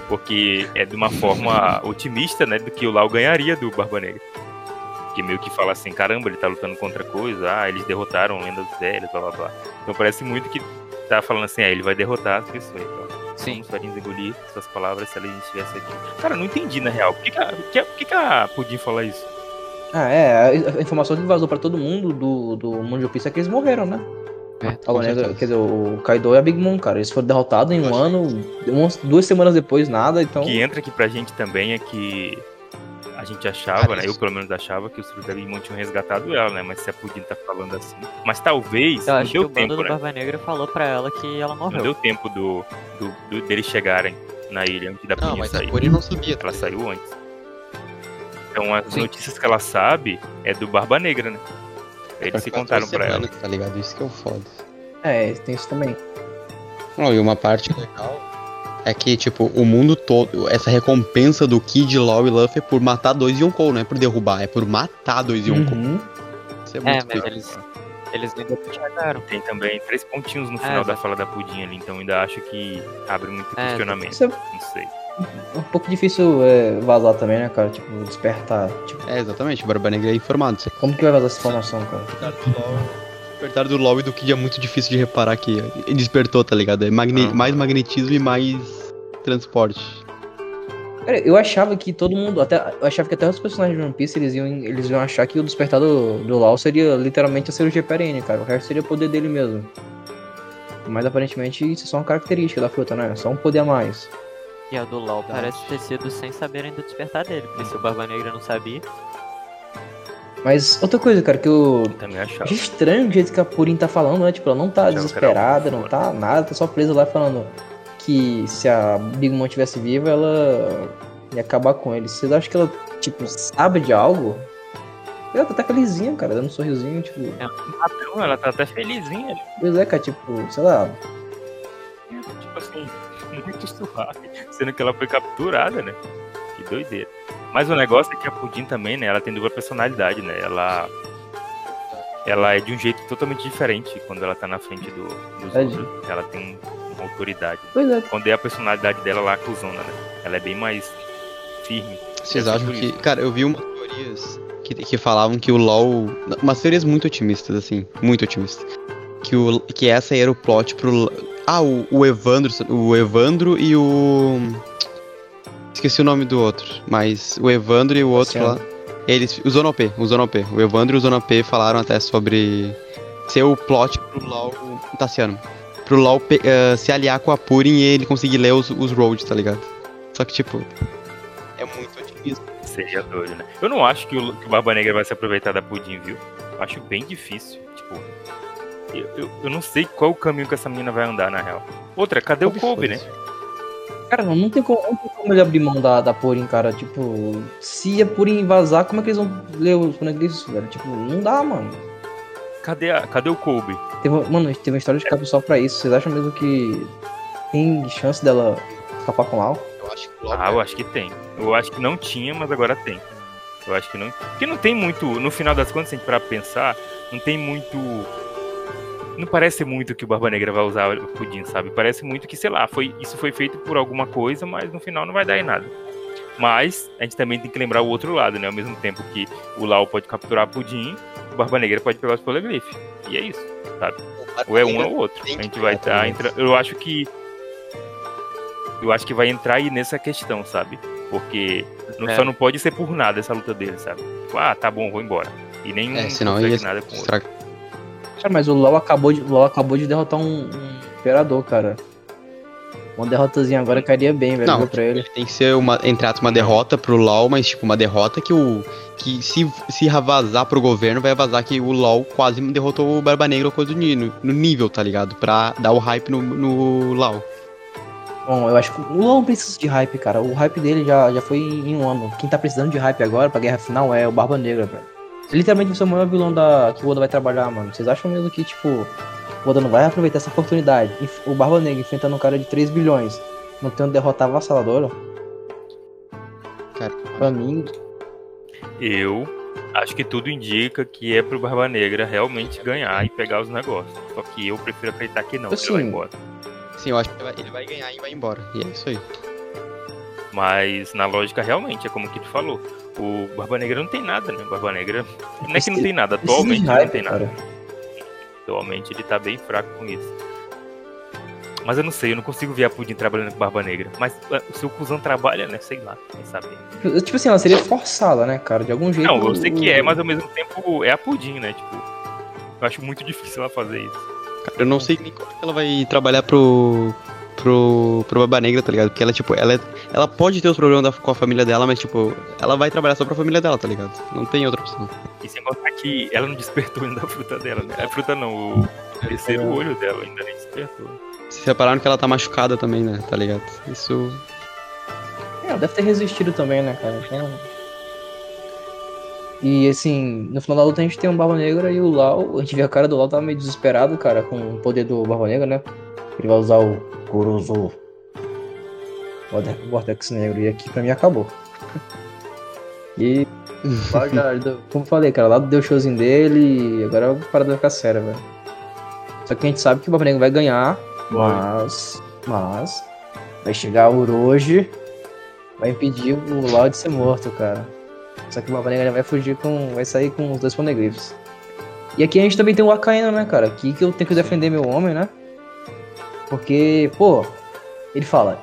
Porque é de uma forma otimista, né? Do que o Lau ganharia do Barba Negra. Que meio que fala assim, caramba, ele tá lutando contra coisa, ah, eles derrotaram lendas velhas, blá blá blá. Então parece muito que tá falando assim, ah, ele vai derrotar as pessoas. Então,
Sim.
Vamos farinhas engolir suas palavras se ela estivesse aqui. Cara, não entendi na real. Por que, que, a, por que, que, que a Pudim fala isso?
Ah, é, a- informação que vazou pra todo mundo do, do mundo de One Piece é que eles morreram, né?
É,
A quer dizer, o Kaido e a Big Mom, cara, eles foram derrotados em um ano, umas, duas semanas depois nada, então...
O que entra aqui pra gente também é que a gente achava, né? Eu pelo menos achava que os filhos da Big tinham resgatado ela, né? Mas se a Pudim tá falando assim. Mas talvez
Eu
não
acho que
deu
o bando
tempo,
do
né?
Barba Negra falou pra ela que ela
Não
morreu.
deu tempo do, do, do- deles chegarem na ilha antes da
Não,
Pudim
mas a
sair.
Curi não sabia.
Ela saiu antes. Então as
Sim.
notícias que ela sabe é do Barba Negra, né? Eles se contaram pra ela.
Tá ligado? Isso que é o foda.
É, tem isso também.
Não, e uma parte legal é que, tipo, o mundo todo, essa recompensa do Kid, Law e Luffy é por matar dois Yonkou, não é por derrubar, é por matar dois Yonkou.
Uhum.
Isso é
É,
muito
mas
pica.
eles, eles ainda chegaram.
Tem também três pontinhos no
É,
final da fala da Pudim ali, então ainda acho que abre muito
É,
questionamento.
Isso é
Não sei.
um pouco difícil é, vazar também, né, cara? Tipo, despertar. Tipo,
É, exatamente, o Barba Negra é informado.
como que vai vazar essa informação, cara?
Despertar do LoL e do Kid é muito difícil de reparar que ele despertou, tá ligado? É magne-
Aham.
mais magnetismo e mais transporte.
Cara, eu achava que todo mundo, até, eu achava que até os personagens de One Piece, eles iam, eles iam achar que o despertar do, do Lau seria literalmente a cirurgia perene, cara. O resto seria o poder dele mesmo. Mas aparentemente isso é só uma característica da fruta, né? Só um poder a mais.
E a do LOL parece ter sido sem saberem do despertar dele. Porque se o Barba Negra não sabia,
Mas outra coisa, cara, que eu
Também achava.
estranho o jeito que a Purin tá falando, né? Tipo, ela não tá
Achava
desesperada, não tá nada, tá só presa lá falando que se a Big Mom tivesse viva, ela ia acabar com ele. Vocês acham que ela, tipo, sabe de algo? Ela tá até felizinha, cara, dando um sorrisinho, tipo.
Não, ela tá até felizinha.
Pois é, cara, tipo, sei lá.
Tipo assim, muito suave. Sendo que ela foi capturada, né? Que doideira. Mas o negócio é que a Pudim também, né? Ela tem dupla personalidade, né? Ela. Ela é de um jeito totalmente diferente quando ela tá na frente do, dos
É de-
outros. Ela tem uma autoridade.
Pois é.
Quando é a personalidade dela lá, acusona, né? Ela é bem mais firme.
Vocês acham que.
isso.
Cara, eu vi umas teorias que, que falavam que o LoL. Umas teorias muito otimistas, assim. Muito otimistas. Que, o, que essa era o plot pro. Ah, o, o Evandro. O Evandro e o. Esqueci o nome do outro. Mas o Evandro e o outro lá. Eles. O Zona OP, o Zona OP. O Evandro e o Zona OP falaram até sobre ser o plot pro LoL. Tassiano. Pro LoL eh, se aliar com a Purin e ele conseguir ler os, os roads, tá ligado? Só que, tipo. É muito otimismo.
Seria doido, né? Eu não acho que o, que o Barba Negra vai se aproveitar da Pudim, viu? Eu acho bem difícil. Tipo, eu, eu, eu não sei qual o caminho que essa menina vai andar, na real. Outra, cadê o Kobe, né?
Cara, não, não tem como, não tem como ele abrir mão da, da Purin, cara. Tipo, se a Purin vazar, como é que eles vão ler os poneglyphs, velho? Tipo, não dá, mano.
Cadê, a, cadê o Kobe?
Teve, mano, teve uma história de capa só pra isso. Vocês acham mesmo que tem chance dela escapar com o Lau?
Eu acho que o LoL
Ah, eu acho que tem. Eu acho que não tinha, mas agora tem. Eu acho que não. Porque não tem muito. No final das contas, se a gente parar pra pensar, não tem muito. Não parece muito que o Barba Negra vai usar o pudim, sabe? Parece muito que, sei lá, foi, isso foi feito por alguma coisa, mas no final não vai dar em nada. Mas a gente também tem que lembrar o outro lado, né? Ao mesmo tempo que o Lau pode capturar pudim, o Barba Negra pode pegar os poleglifes. E é isso. Ou é um ou outro. A gente vai estar entrando. Eu acho que. Eu acho que vai entrar aí nessa questão, sabe? Porque não,
É.
só não pode ser por nada essa luta dele, sabe? Tipo, ah, tá bom, vou embora. E nenhum
É, senão ia
nada com o outro.
Cara, mas o LoL acabou de, LoL acabou de derrotar um, um imperador, cara. Uma derrotazinha agora cairia bem, velho,
Não,
pra ele.
Tem que ser uma, entre aspas, uma derrota pro LoL, mas tipo, uma derrota que o. Que se, se vazar pro governo, vai vazar que o LoL quase derrotou o Barba Negra ou coisa do no, no nível, tá ligado? Pra dar o hype no, no LoL.
Bom, eu acho que o LoL não precisa de hype, cara. O hype dele já, já foi em um ano. Quem tá precisando de hype agora pra guerra final é o Barba Negra, velho. Literalmente você é o maior vilão da, que o Oda vai trabalhar, mano. Vocês acham mesmo que, tipo, o Oda não vai aproveitar essa oportunidade? O Barba Negra enfrentando um cara de 3 bilhões, não tendo derrotar avassaladora?
Cara,
Pra mim,
Eu acho que tudo indica que é pro Barba Negra realmente ganhar e pegar os negócios. Só que eu prefiro acreditar que não, que ele vai
Assim,
embora.
sim, eu acho que ele vai, ele vai ganhar e vai embora. E é isso aí.
Mas na lógica, realmente, é como o Kito falou. O Barba Negra não tem nada, né? O Barba Negra. Não é que não tem nada, atualmente não tem nada. Atualmente ele tá bem fraco com isso. Mas eu não sei, eu não consigo ver a Pudim trabalhando com Barba Negra. Mas é, o seu cuzão trabalha, né? Sei lá, quem sabe.
Tipo assim, ela seria forçada, né, cara? De algum jeito.
Não, eu sei que é, mas ao mesmo tempo é a Pudim, né? Tipo, eu acho muito difícil ela fazer isso.
Cara, eu não sei nem como ela vai trabalhar pro. Pro. pro Barba Negra, tá ligado? Porque ela, tipo, ela, é, ela pode ter os problemas da, com a família dela, mas, tipo, ela vai trabalhar só pra família dela, tá ligado? Não tem outra opção.
E sem contar que ela não despertou ainda a fruta dela, né? A fruta não, o terceiro olho dela ainda nem despertou.
Se separaram que ela tá machucada também, né? Tá ligado? Isso.
É, ela deve ter resistido também, né, cara? Então... E assim, no final da luta a gente tem um Barba Negra e o Lau. A gente vê a cara do Lau tá meio desesperado, cara, com o poder do Barba Negra, né? Ele vai usar o Kurozo. O Vortex Negro. E aqui pra mim acabou. E. como falei, cara, lá deu o showzinho dele e agora a parada vai ficar séria, velho. Só que a gente sabe que o Negra vai ganhar mas, mas, vai chegar o Orochi, vai impedir o Lau de ser morto, cara. Só que o Baba Negra vai fugir com. vai sair com os dois poneglyphs. E aqui a gente também tem o Akainu, né, cara? Aqui que eu tenho que defender meu homem, né? Porque, pô, ele fala.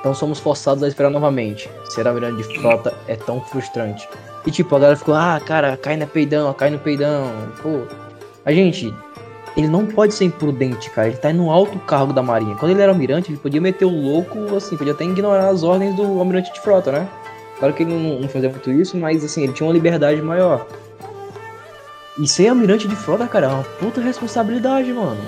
Então somos forçados a esperar novamente. Ser almirante de frota é tão frustrante. E tipo, a galera ficou, ah, cara, cai no peidão, cai no peidão. Pô. A gente, ele não pode ser imprudente, cara. Ele tá no alto cargo da marinha. Quando ele era almirante, ele podia meter o louco, assim, podia até ignorar as ordens do almirante de frota, né? Claro que ele não, não fazia muito isso, mas assim, ele tinha uma liberdade maior. E ser almirante de frota, cara, é uma puta responsabilidade, mano.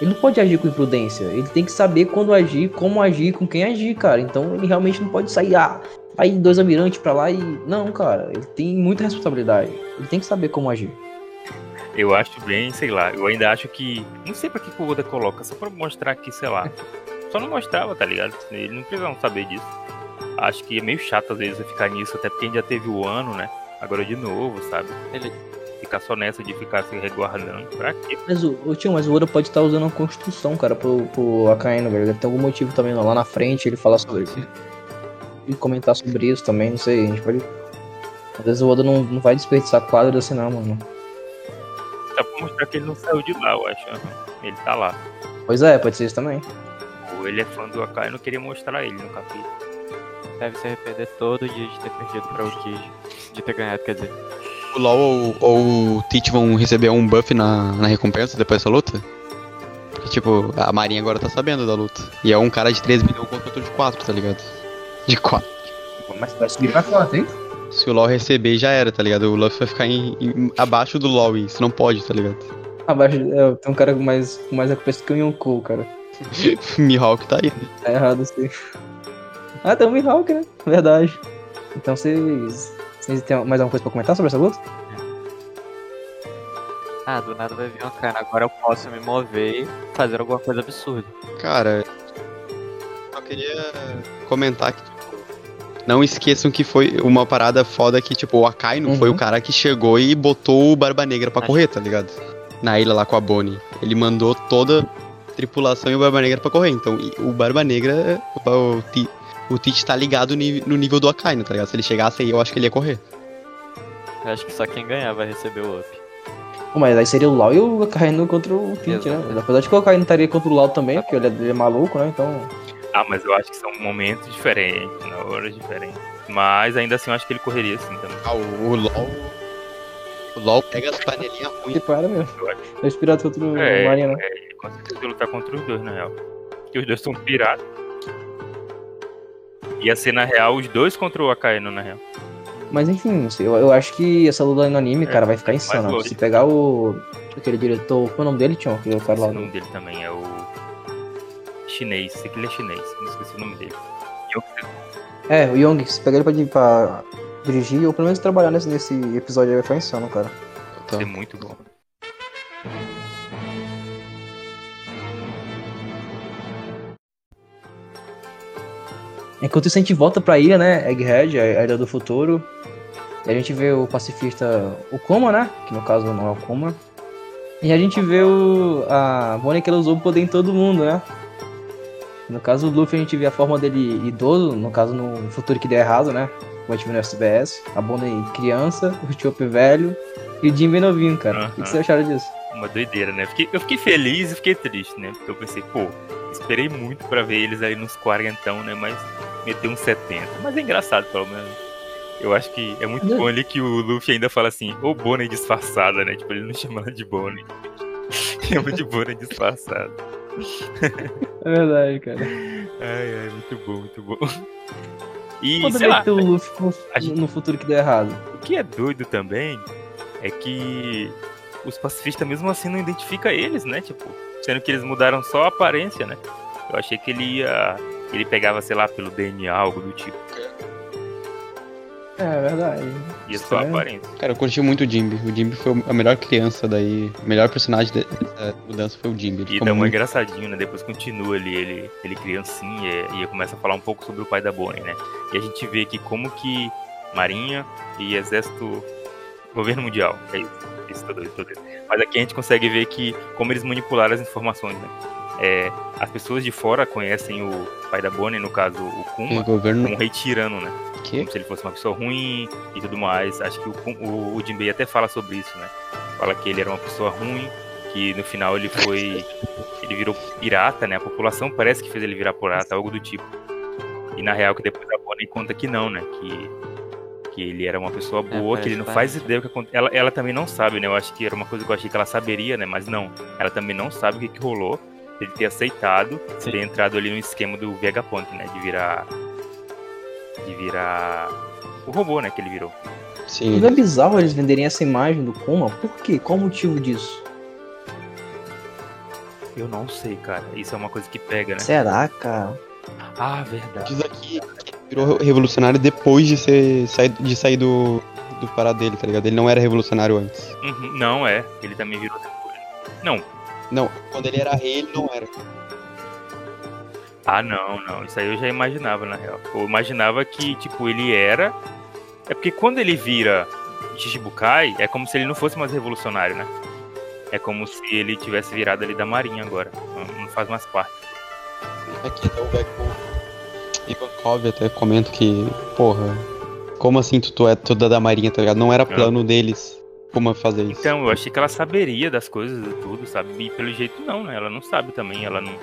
Ele não pode agir com imprudência. Ele tem que saber quando agir, como agir, com quem agir, cara. Então ele realmente não pode sair, ah, aí dois almirantes pra lá e. Não, cara. Ele tem muita responsabilidade. Ele tem que saber como agir.
Eu acho bem, sei lá, eu ainda acho que. Não sei pra que o Oda coloca, só pra mostrar que, sei lá. Só não mostrava, tá ligado? Ele não precisava saber disso. Acho que é meio chato às vezes ficar nisso, até porque a gente já teve o ano, né? Agora de novo, sabe? Ele ficar só nessa de ficar se resguardando. Pra quê?
Mas o, o tio, mas o Oda pode estar usando a construção, cara, pro, pro Akainu, velho. Deve ter algum motivo também lá na frente ele falar sobre isso. E comentar sobre isso também, não sei. A gente pode. Às vezes o Oda não, não vai desperdiçar quadro assim, não, mano
só pra mostrar que ele não saiu de lá, eu acho. Ele tá lá.
Pois é, pode ser isso também.
Ou ele é fã do Akai não queria mostrar ele no capítulo.
Deve se arrepender todo dia de ter perdido pra o Kid. De ter ganhado, quer dizer.
O LoL ou, ou o Teach vão receber um buff na, na recompensa depois dessa luta? Porque, tipo, a Marinha agora tá sabendo da luta. E é um cara de 3 milhões contra outro de 4, tá ligado? De 4.
Mas vai subir pra 4, hein?
Se o LoL receber, já era, tá ligado? O Luffy vai ficar em, em, abaixo do LoL, e isso não pode, tá ligado?
Abaixo, é, tem um cara com mais, com mais recompensa que o Yonkou, cara.
Mihawk tá aí.
Tá errado, sim. Ah, tem o Mihawk, né? Verdade. Então vocês. Vocês têm mais alguma coisa pra comentar sobre essa luta?
Ah, do nada vai vir uma cara. Agora eu posso me mover e fazer alguma coisa absurda.
Cara, eu queria comentar que não esqueçam que foi uma parada foda que, tipo, o Akai não uhum. foi o cara que chegou e botou o Barba Negra pra Acho. correr, tá ligado? Na ilha lá com a Bonnie. Ele mandou toda a tripulação e o Barba Negra pra correr. Então, o Barba Negra, o, o Tite tá ligado no nível do Akai, tá ligado? Se ele chegasse aí, eu acho que ele ia correr.
Eu acho que só quem ganhar vai receber o up.
Mas aí seria o Lau e o Akainu contra o Tite, né? Apesar de que o Akainu estaria contra o Lau também, porque ele é, ele é maluco, né? Então.
Ah, mas eu acho que são momentos diferentes, né? horas diferentes. Mas ainda assim eu acho que ele correria assim também.
Ah, o, LOL. O LOL pega as panelinhas ruins.
Ele para mesmo. É inspirado contra o é, Marinha, né?
É, ele com certeza lutar contra os dois, na real. Porque os dois são piratas. Ia ser, na real, os dois contra o Akainu, na real.
Mas enfim, eu, eu acho que essa luta no anime, é, cara, vai ficar insana. Se pegar o. aquele diretor. Qual é o nome dele, Tião? Que eu
quero lá. O nome dele também é o chinês, sei que ele é chinês, não esqueci o nome dele.
É, o Young, se pegar ele pra, pra, dirigir, ou pelo menos trabalhar nesse, nesse episódio aí, vai ficar insano, cara.
Vai ser muito bom.
Enquanto isso, a gente volta pra ilha, né? Egghead, a ilha do futuro. E a gente vê o pacifista, o Kuma, né? Que no caso não é o Kuma. E a gente vê o, a Bonnie que ela usou o poder em todo mundo, né? No caso do Luffy, a gente vê a forma dele idoso, no caso no futuro que deu errado, né? como a gente viu no SBS. A Bonnie criança, o Chop velho e o Jim bem novinho, cara. O que, que vocês acharam disso?
Uma doideira, né? Fiquei, eu fiquei feliz e fiquei triste, né? Porque eu pensei, pô, esperei muito pra ver eles aí nos quarentão, né? Mas meteu uns 70. Mas é engraçado, pelo menos. Eu acho que é muito bom ali que o Luffy ainda fala assim, ô Bonnie disfarçada, né? Tipo, ele não chama ela de Bonnie. chama de Bonnie disfarçada.
É verdade, cara.
Ai, ai, muito bom, muito bom. E,
Quando
sei lá,
ter o Luffy
gente-
no futuro que deu errado.
o que é doido também é que os pacifistas mesmo assim não identificam eles, né? Tipo, sendo que eles mudaram só a aparência, né? Eu achei que ele ia. Ele pegava, sei lá, pelo DNA, algo do tipo.
É verdade.
Só a
Estranho.
aparência.
Cara, eu curti muito o Jimby. O Jimby foi a melhor criança daí. O melhor personagem dessa mudança foi o Jimby. Ele
E dá um
muito-
engraçadinho, né? Depois continua ali, ele, ele criancinha e, e começa a falar um pouco sobre o pai da Bonnie, né? E a gente vê que como que Marinha e Exército. Governo Mundial. É isso. Isso, tô doido, tô doido. Mas aqui a gente consegue ver que como eles manipularam as informações, né? É, as pessoas de fora conhecem o pai da Bonnie, no caso o
O
Kuma,
governo.
como um rei tirano, né?
Que?
como se ele fosse uma pessoa ruim e tudo mais. Acho que o, o, o Jinbei até fala sobre isso, né? Fala que ele era uma pessoa ruim, que no final ele foi. ele virou pirata, né? A população parece que fez ele virar pirata, algo do tipo. E na real que depois a Bonnie conta que não, né? Que, que ele era uma pessoa boa, que ele não faz ideia do que aconteceu. Ela, ela também não sabe, né? Eu acho que era uma coisa que eu achei que ela saberia, né? Mas não. Ela também não sabe o que, que rolou. Ele ter aceitado,
Sim.
ter entrado ali no esquema do Vegapunk, né? De virar. De virar. O robô, né? Que ele virou.
Sim.
Não é bizarro eles venderem essa imagem do Kuma? Por quê? Qual o motivo disso?
Eu não sei, cara. Isso é uma coisa que pega, né?
Será, cara?
Ah, verdade.
Diz aqui que ele virou revolucionário depois de, ser, sair, de sair do, do parado dele, tá ligado? Ele não era revolucionário antes.
Uhum, Não, é. Ele também virou depois. Não.
Não, quando ele era rei, ele não era.
Ah, não, não. Isso aí eu já imaginava, na real. Eu imaginava que, tipo, ele era. É porque quando ele vira Shichibukai, é como se ele não fosse mais revolucionário, né? É como se ele tivesse virado ali da marinha agora. Não, não faz mais parte.
Aqui até o Vector Ivankov até comenta que, porra, como assim tu, tu é toda da marinha, tá ligado? Não era plano deles como fazer isso.
Então, eu achei que ela saberia das coisas e tudo, sabe? E pelo jeito não, né? Ela não sabe também, ela não.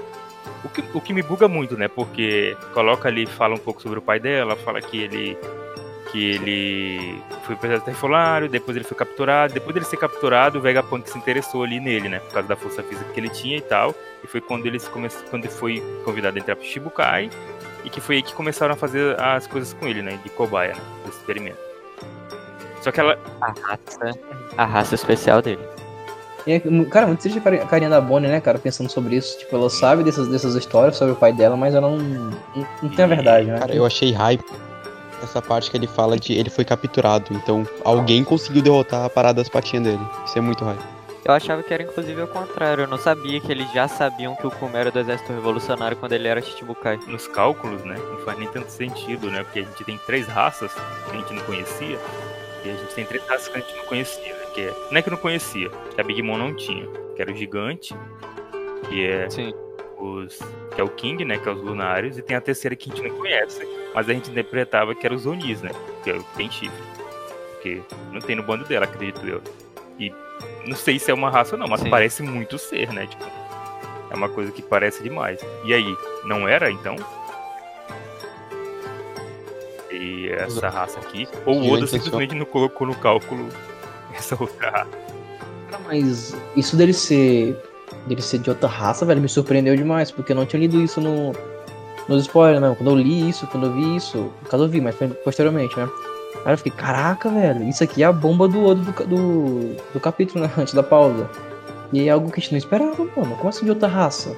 O que, o que me buga muito, né? Porque coloca ali, fala um pouco sobre o pai dela, fala que ele. Que ele foi preso terfolário, depois ele foi capturado. Depois dele ser capturado, o Vegapunk se interessou ali nele, né? Por causa da força física que ele tinha e tal. E foi quando ele, se come... quando ele foi convidado a entrar pro Shibukai. E que foi aí que começaram a fazer as coisas com ele, né? De cobaia, né? Desse experimento. Só que ela,
A raça, a raça especial dele.
E é, cara, muito triste a cari- a carinha da Bonnie, né, cara, pensando sobre isso. Tipo, ela sabe dessas, dessas histórias sobre o pai dela, mas ela não, não, não tem a verdade, né?
Cara, eu achei hype essa parte que ele fala de ele foi capturado. Então alguém conseguiu derrotar a parada das patinhas dele. Isso é muito hype.
Eu achava que era inclusive ao contrário. Eu não sabia que eles já sabiam que o Kuma era do exército revolucionário quando ele era Chichibukai.
nos cálculos, né? Não faz nem tanto sentido, né? Porque a gente tem três raças que a gente não conhecia. E a gente tem três raças que a gente não conhecia, né? Que é, não é que não conhecia, que a Big Mom não tinha. Que era o gigante, que é
Sim.
os. que é o King, né? Que é os lunários, e tem a terceira que a gente não conhece. Mas a gente interpretava que era os Onis, né? Que é o que tem chifre. Porque não tem no bando dela, acredito eu. E não sei se é uma raça ou não, mas
Sim.
parece muito ser, né? Tipo, é uma coisa que parece demais. E aí, não era então? E essa raça aqui? Ou o Oda simplesmente não colocou no cálculo essa outra raça?
Cara, mas isso dele ser. dele ser de outra raça, velho, me surpreendeu demais, porque eu não tinha lido isso no. Nos spoilers, não. Quando eu li isso, quando eu vi isso, no caso eu vi, mas foi posteriormente, né? Aí eu fiquei, caraca, velho, isso aqui é a bomba do Odo do, do, do capítulo, né? Antes da pausa. E é algo que a gente não esperava, mano. Como assim de outra raça?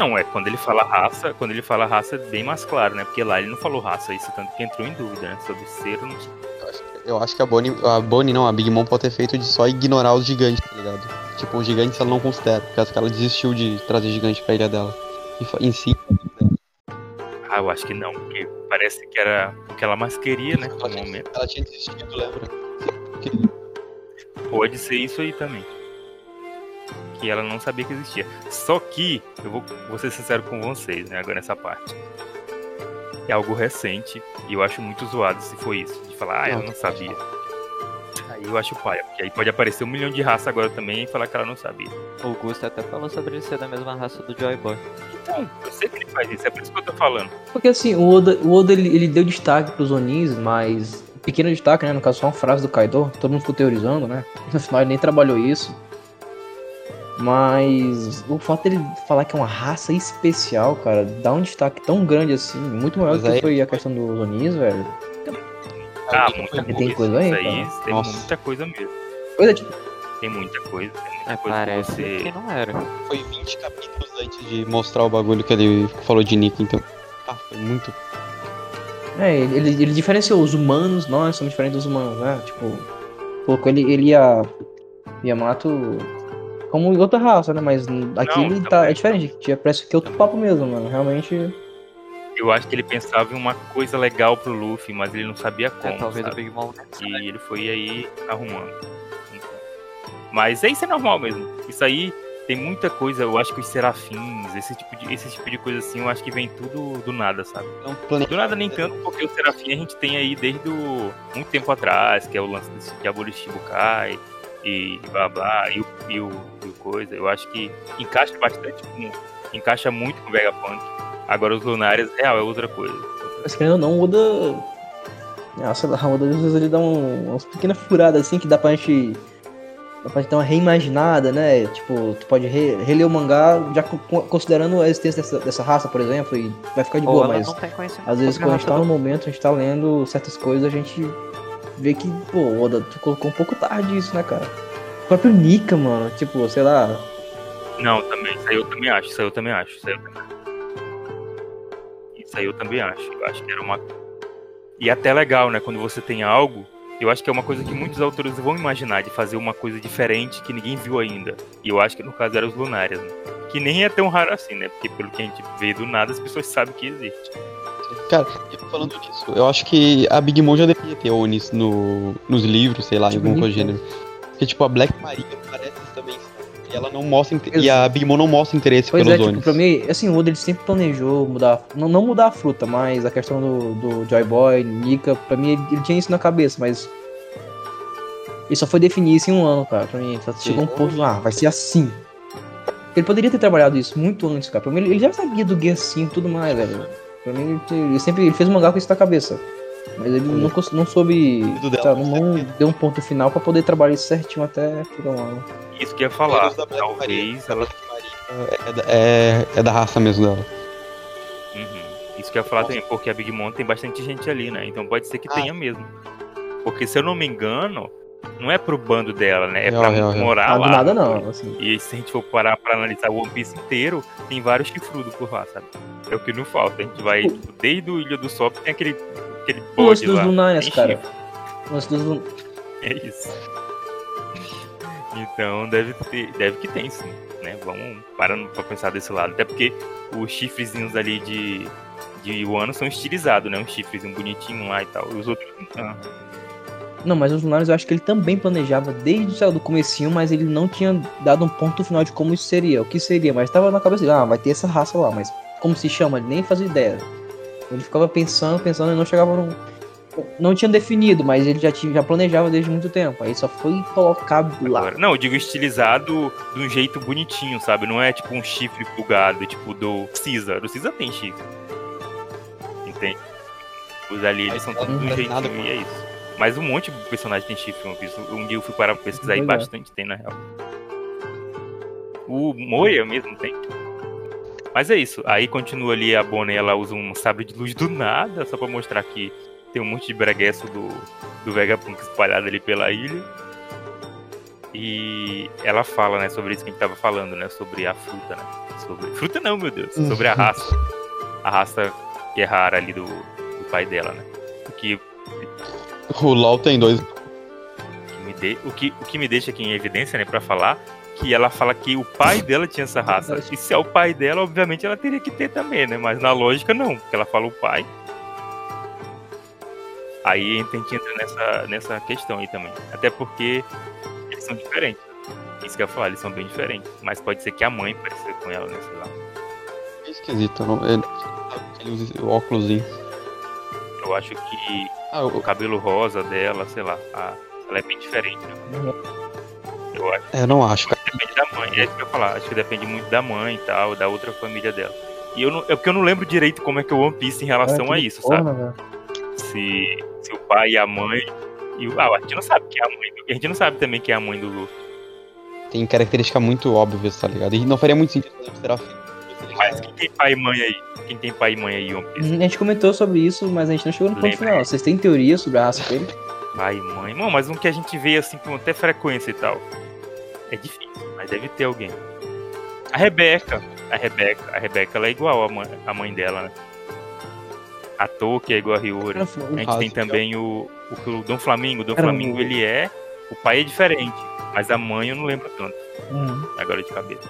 Não, é quando ele fala raça, quando ele fala raça é bem mais claro, né? Porque lá ele não falou raça, isso tanto que entrou em dúvida, né? Sobre ser ou não.
Eu acho, acho que a Bonnie, a Bonnie não, a Big Mom pode ter feito de só ignorar os gigantes, tá ligado? Tipo, os gigantes ela não considera, por causa que ela desistiu de trazer gigante pra ilha dela. E em si,
Ah, eu acho que não, porque parece que era o que ela mais queria, né?
ela tinha,
momento.
ela tinha desistido, lembra? Porque
Pode ser isso aí também. Que ela não sabia que existia. Só que, eu vou, vou ser sincero com vocês, né? Agora nessa parte. é algo recente e eu acho muito zoado se foi isso, de falar, ah, eu não sabia. Aí eu acho paia, porque aí pode aparecer um milhão de raça agora também e falar que ela não sabia.
O Gusto até falou sobre ele ser da mesma raça do Joy Boy.
Então, eu sei que ele faz isso, é por isso que eu tô falando.
Porque assim, o Oda, o Oda ele, ele deu destaque pros Onis, mas. Pequeno destaque, né? No caso, só uma frase do Kaido. Todo mundo ficou teorizando, né? No final ele nem trabalhou isso. Mas o fato dele falar que é uma raça especial, cara, dá um destaque tão grande assim, muito maior
Mas
do que
aí-
foi a questão dos Onis, velho.
Ah, muita
tem
coisa.
coisa aí,
Isso aí tem
Nossa.
muita coisa mesmo.
Coisa tipo.
Tem muita coisa, tem muita
É,
coisa que
parece
você.
que não era.
Foi 20 capítulos antes de mostrar o bagulho que ele falou de Nick, então. Ah, foi muito.
É, ele, ele, ele diferenciou os humanos, nós somos diferentes dos humanos, né? Tipo, colocou ele, ele e a Yamato como outra raça, né? Mas aqui
Não,
ele tá, é diferente. Tinha, parece que é outro papo mesmo, mano. Realmente.
Eu acho que ele pensava em uma coisa legal pro Luffy, mas ele não sabia
É,
como.
talvez o
sabe?
Big Mom.
E ele foi aí arrumando. Mas isso é normal mesmo. Isso aí tem muita coisa, eu acho que os serafins, esse tipo de, esse tipo de coisa assim, eu acho que vem tudo do nada, sabe?
Plane...
Do nada nem tanto, porque o serafim a gente tem aí desde o, muito tempo atrás, que é o lance desse Diabolo Shibukai e blá blá, e o, e, o, e o coisa. Eu acho que encaixa bastante com. Encaixa muito com o Vegapunk. Agora os lunares, real, é outra coisa.
Mas querendo ou não, o Oda. Nossa, o Oda às vezes ele dá um, umas pequenas furadas assim que dá pra gente. Dá pra gente dar uma reimaginada, né? Tipo, tu pode re- reler o mangá já co- considerando a existência dessa, dessa raça, por exemplo, e vai ficar de
Ou
boa, mas.
não tem conhecimento.
Às vezes quando a gente tá no momento, a gente tá lendo certas coisas, a gente vê que, pô, Oda, tu colocou um pouco tarde isso, né, cara? O próprio Nika, mano, tipo, sei lá.
Não, também, isso aí eu também acho, isso aí eu também acho. Isso aí eu também, isso aí eu também acho. Eu acho que era uma. E até legal, né? Quando você tem algo, eu acho que é uma coisa que muitos autores vão imaginar, de fazer uma coisa diferente que ninguém viu ainda. E eu acho que no caso eram os lunares, né? Que nem é tão raro assim, né? Porque pelo que a gente vê do nada, as pessoas sabem que existe.
Cara, falando disso, eu acho que a Big Mom já deveria ter Onis no, nos livros, sei lá, em
Tipo,
algum gênero. Porque, tipo, a Black Maria parece também. E ela não mostra. inte- E a Big Mom não mostra interesse
Pois é,
pelos
tipo,
Onis.
pra mim, assim, o Oda ele sempre planejou mudar. Não, não mudar a fruta, mas a questão do, do Joy Boy, Nika, pra mim ele, ele tinha isso na cabeça, mas. Ele só foi definir isso em um ano, cara. Pra mim, só chegou um ponto, ah, vai ser assim. Ele poderia ter trabalhado isso muito antes, cara. Pra mim, ele ele já sabia do Gear 5 e tudo mais, velho. Pra mim, ele, sempre ele fez um mangá com isso na cabeça. Mas ele não, não soube. Sabe, não deu um ponto final pra poder trabalhar isso certinho até chegar ano.
Isso que eu ia falar. Talvez ela.
É, da- é, é da raça mesmo dela.
Uhum. Isso que eu ia falar também, porque a Big Mom tem bastante gente ali, né? Então pode ser que
Ah.
tenha mesmo. Porque se eu não me engano, não é pro bando dela, né? É
Real,
pra
real, real.
morar
Ah,
lá.
do nada não, assim.
E se a gente for parar pra analisar o One Piece inteiro, tem vários chifrudos por lá, sabe? É o que não falta. A gente vai, tipo, desde o Ilha do Sol, tem aquele, aquele
O lance
bode
dos
lá.
Lunares,
tem
cara. lance dos Lun-
É isso. Então deve ter, deve que tem sim, né? Vamos parando pra pensar desse lado. Até porque os chifrezinhos ali de, de Wano são estilizados, né? Um chifrezinho bonitinho lá e tal. E os outros não.
Não, mas os Lunares eu acho que ele também planejava desde sei lá, do comecinho, mas ele não tinha dado um ponto final de como isso seria, o que seria, mas tava na cabeça dele, ah, vai ter essa raça lá, mas como se chama, ele nem fazia ideia. Ele ficava pensando, pensando e não chegava num... Não tinha definido, mas ele já, tinha, já planejava desde muito tempo. Aí só foi colocado lá.
Agora, não, eu digo estilizado de um jeito bonitinho, sabe? Não é tipo um chifre plugado, tipo do Caesar. O Caesar tem chifre. Entende? Os ali, eles são todos de um jeitinho
nada
e é isso. Mas um monte de personagem tem chifre no One Piece. Um dia eu fui parar pra pesquisar e bastante tem, na real. O Moia mesmo tem. Mas é isso. Aí continua ali a Bonnie, ela usa um sabre de luz do nada, só pra mostrar que tem um monte de breguesso do, do Vegapunk espalhado ali pela ilha. E ela fala, né, sobre isso que a gente tava falando, né? Sobre a fruta, né? Sobre... Fruta não, meu Deus. Sobre a raça. A raça que é rara ali do, do pai dela, né? O que,
O LOL tem dois.
que me de... o, que, o que me deixa aqui em evidência, né, pra falar que ela fala que o pai dela tinha essa raça. E se é o pai dela, obviamente ela teria que ter também, né? Mas na lógica não, porque ela fala o pai. Aí a gente entra nessa, nessa questão aí também. Até porque eles são diferentes. Isso que eu ia falar, eles são bem diferentes. Mas pode ser que a mãe pareça com ela, né? Sei lá.
É esquisito. Não, ele, ele usa o óculosinho.
Eu acho que
Ah,
o
o,
cabelo rosa dela, sei lá, a- ela é bem diferente, né? Eu acho
é, eu não acho, cara.
depende da mãe. É isso que eu ia falar. Acho que depende muito da mãe e tal, da outra família dela. E eu não, é porque eu não lembro direito como é que é o One Piece em relação a isso, sabe?
Porra, velho.
Se, se o pai e a mãe. E, o- ah, a gente não sabe quem é a mãe do. A gente não sabe também quem é a mãe do Luffy.
Tem características muito óbvias, tá ligado? E não faria muito sentido considerar filho.
Mas quem tem pai e mãe aí? Quem tem pai e mãe aí, One Piece?
A gente comentou sobre isso, mas a gente não chegou no ponto final. Vocês têm teoria sobre a raça dele?
Pai e mãe. Não, mas um que a gente vê assim com até frequência e tal. É difícil, mas deve ter alguém. A Rebeca. A Rebeca. A Rebeca ela é igual a mãe, mãe dela, né? A Toki é igual a Hiyori. A gente tem também o, o, o Dom Flamingo. O Dom Flamingo, ele é. O pai é diferente. Mas a mãe eu não lembro tanto.
Uhum.
Agora de cabeça.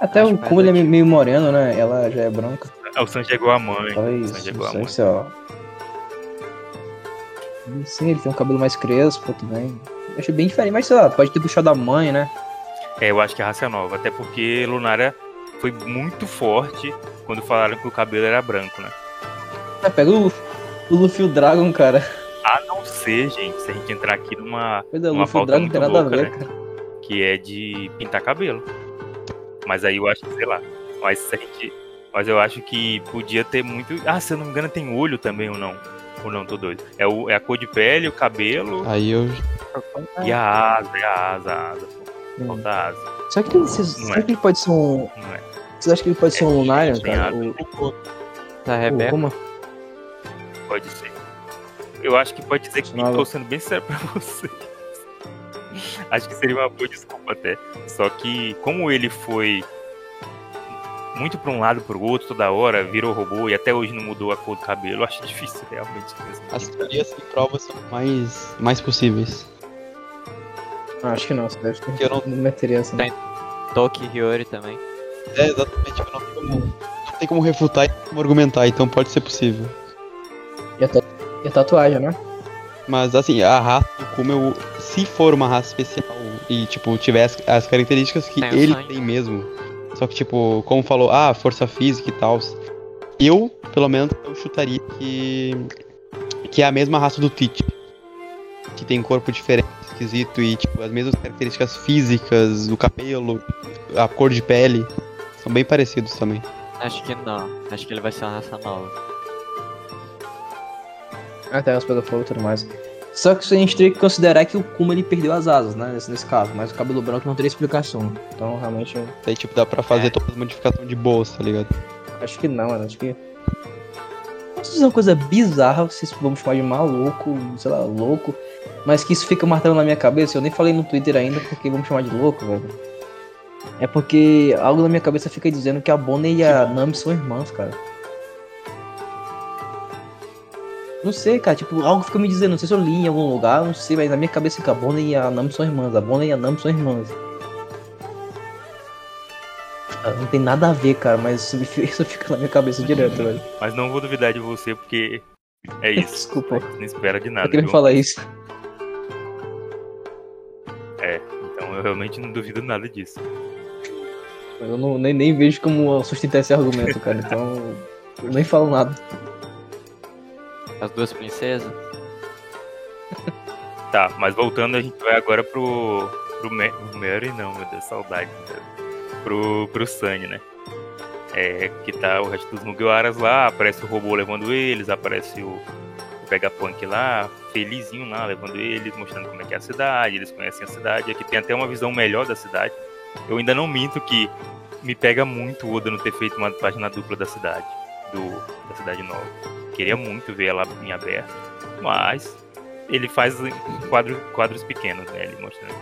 Até
Acho
o como ele é meio moreno, né? Ela já é branca.
Ah, o Sanji é igual a mãe.
Só
o
isso.
Sanji é igual a mãe.
isso, ó. Sim, ele tem um cabelo mais crespo também. Eu achei bem diferente, mas sei lá, pode ter puxado a mãe, né?
É, eu acho que a raça é nova. Até porque Lunária foi muito forte quando falaram que o cabelo era branco, né?
Ah, pega o, o Luffy o Dragon, cara.
A não ser, gente, se a gente entrar aqui numa,
Pois é, o
Uma
Luffy e o
falta
Dragon não tem nada
louca,
a ver,
né?
cara.
que é de pintar cabelo. Mas aí eu acho que, sei lá. Mas se a gente. Mas eu acho que podia ter muito. Ah, se eu não me engano, tem olho também ou não? Ou não, tô doido. É, o, é a cor de pele, o cabelo
Aí eu.
e a asa, é a asa, a asa. pô. Falta a asa.
Será que, ele, será
é.
que ele pode ser um.
Não é?
Vocês acham que ele pode ser um Lunarian,
tem
cara?
asa.
O,
Da
o,
Rebeca.
como?
Pode ser. Eu acho que pode dizer que tô sendo bem sério pra vocês. Acho que seria uma boa desculpa até. Só que como ele foi muito pra um lado pro outro toda hora, virou robô e até hoje não mudou a cor do cabelo, eu acho difícil realmente mesmo.
As teorias sem provas são mais, mais possíveis.
Ah, acho que não, você acho que
Eu não-
não meteria assim.
Tem. Toki e Hiyori também.
É, exatamente. Não tem como, não tem como refutar e não tem como argumentar, então pode ser possível.
E a, e a tatuagem, né?
Mas assim, a raça do Kuma, eu, se for uma raça especial e, tipo, tiver as, as características que
Tem o
ele tem mesmo. Só que, tipo, como falou, ah, força física e tal. Eu, pelo menos, eu chutaria que. Que é a mesma raça do Teach. Que tem corpo diferente, esquisito e, tipo, as mesmas características físicas, do cabelo, a cor de pele. São bem parecidos também.
Acho que não. Acho que ele vai ser uma raça nova.
Até as pega fogo e tudo mais. Só que a gente teria que considerar que o Kuma ele perdeu as asas, né? Nesse, nesse caso, mas o cabelo branco não teria explicação. Então realmente
Daí, tipo, dá pra fazer
É.
todas as modificações de boas, tá ligado?
acho que não, mano. Acho que. Vamos dizer uma coisa bizarra, vocês vamos chamar de maluco, sei lá, louco. Mas que isso fica martelando na minha cabeça. Eu nem falei no Twitter ainda porque vamos chamar de louco, velho. É porque algo na minha cabeça fica dizendo que a Bonnie e a Nami são irmãs, cara. Não sei, cara, tipo, algo fica me dizendo, não sei se eu li em algum lugar, não sei, mas na minha cabeça fica a Bonnie e a Nami são irmãs, a Bonnie e a Nami são irmãs. Ah, Não tem nada a ver, cara, mas isso, fica na minha cabeça direto, velho.
Mas não vou duvidar de você porque é isso.
Desculpa,
Não espera de
eu
nada.
queria
viu?
falar isso.
Então eu realmente não duvido nada disso.
Eu não, nem, nem vejo como sustentar esse argumento, cara, então eu nem falo nada.
As duas princesas.
Tá, mas voltando, a gente vai agora pro. pro Ma- Mary, não, meu Deus, saudade. Pro, pro Sunny, né? É, que tá o resto dos Mugiwaras lá, aparece o robô levando eles, aparece o, o Vegapunk lá, felizinho lá, levando eles, mostrando como é que é a cidade, eles conhecem a cidade, aqui tem até uma visão melhor da cidade. Eu ainda não minto que me pega muito o Oda não ter feito uma página dupla da cidade, do, da cidade nova. Queria muito ver ela em aberto, mas ele faz quadros pequenos, né? Ele mostrando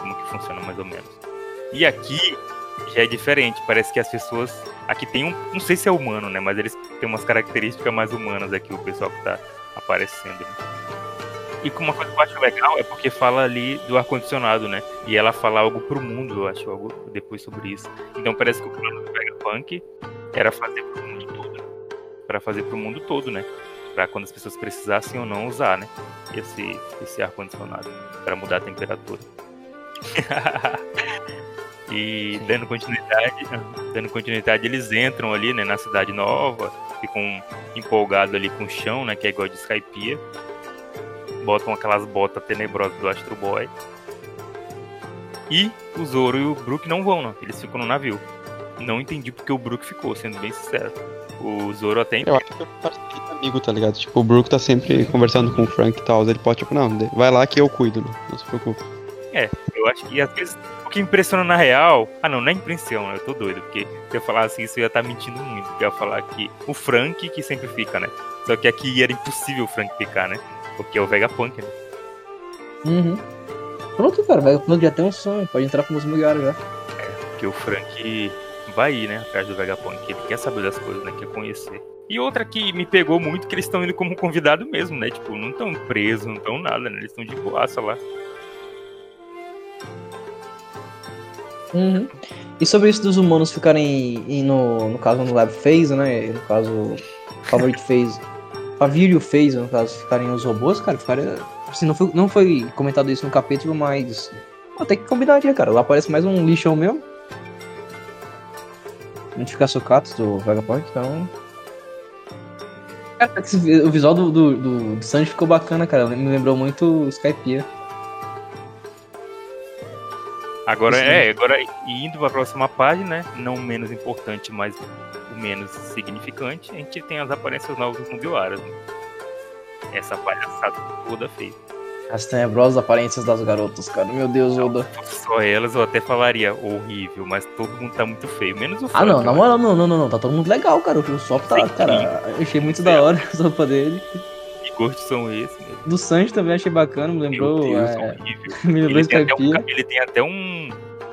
como que funciona mais ou menos. E aqui já é diferente, parece que as pessoas. Aqui tem um. Não sei se é humano, né? Mas eles têm umas características mais humanas aqui, o pessoal que tá aparecendo. Né? E uma coisa que eu acho legal é porque fala ali do ar-condicionado, né? E ela fala algo pro mundo, eu acho, algo depois sobre isso. Então parece que o plano do Vegapunk era fazer pro. Pra fazer pro mundo todo, né? Pra quando as pessoas precisassem ou não usar, né? Esse, esse ar-condicionado. Pra mudar a temperatura. e
Sim.
dando continuidade, dando continuidade, eles entram ali, né, na cidade nova, ficam empolgados ali com o chão, né? Que é igual de Skypiea. Botam aquelas botas tenebrosas do Astro Boy. E o Zoro e o Brook não vão, não. Eles ficam no navio. Não entendi porque o Brook ficou, sendo bem sincero. O Zoro até
Eu acho que é amigo, tá ligado? Tipo, o Brook tá sempre conversando com o Frank e tal. Ele pode, tipo, não, vai lá que eu cuido, né? não se preocupe.
É, eu acho que às vezes o que impressiona na real. Ah, não, não é impressão, eu tô doido, porque se eu falasse assim, isso eu ia estar tá mentindo muito. Eu ia falar que o Frank que sempre fica, né? Só que aqui era impossível o Frank ficar, né? Porque é o Vegapunk, né?
Uhum. Pronto, cara, o Vegapunk já tem um sonho, pode entrar como lugares já.
É, porque o Frank vai ir, né, atrás do Vegapunk. Ele quer saber das coisas, né? Quer conhecer. E outra que me pegou muito, que eles estão indo como convidado mesmo, né? Tipo, não estão presos, não estão nada, né? Eles estão de boaça lá.
Uhum. E sobre isso dos humanos ficarem, no, no caso, no Lab Phase, né? No caso, Favorite Phase. Favilio Phase, no caso, ficarem os robôs, cara, ficaria. Assim, não foi, não foi comentado isso no capítulo, mas. Até que combinaria, cara. Lá parece mais um lixão mesmo. Identificar sucatos do Vegapunk, então. Cara, o visual do, do, do, do Sanji ficou bacana, cara. Me lembrou muito Skypiea.
Agora, é, agora indo para a próxima página, né? Não menos importante, mas o menos significante, a gente tem as aparências novas dos Mugiwaras. Né? Essa palhaçada toda feita.
As tenebrosas aparências das garotas, cara. Meu Deus, Oda.
Só elas eu até falaria horrível, mas todo mundo tá muito feio, menos o
Ah, não, na moral, não, não, não, não. Tá todo mundo legal, cara. O Sop tá, cara. Eu achei muito da hora a roupa dele.
Que gostos são esses?
Do Sanji também achei bacana, me lembrou. Meu Deus, é...
me lembrou ele, tem um, ele tem até um.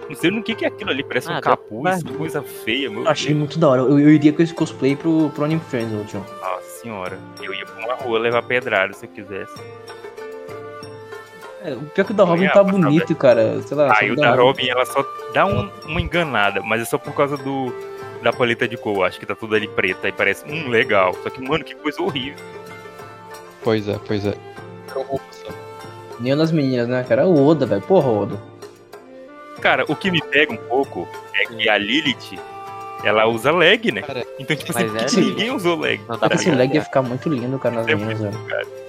Não sei no que, que é aquilo ali, parece ah, um capuz, tá... coisa feia, meu.
Achei Deus. muito da hora. Eu, eu, iria com esse cosplay pro, pro Anime Friends, ô tio.
Nossa senhora. Eu ia pra uma rua levar pedrada se eu quisesse.
É, o pior que o da Robin tá bonito, cara. Sei lá.
Ah, e o da Robin, ela só dá um, uma enganada, mas é só por causa do da paleta de cor. Acho que tá tudo ali preta e parece, hum, legal. Só que, mano, que coisa horrível.
Pois é, pois é.
Nem das meninas, né, cara? O Oda, velho. Porra, Oda.
Cara, o que me pega um pouco é que a Lilith, ela usa leg, né? Cara, então, tipo assim, é, ninguém usou leg.
Não dá pra esse leg ia ficar muito lindo, cara, nas é meninas, velho.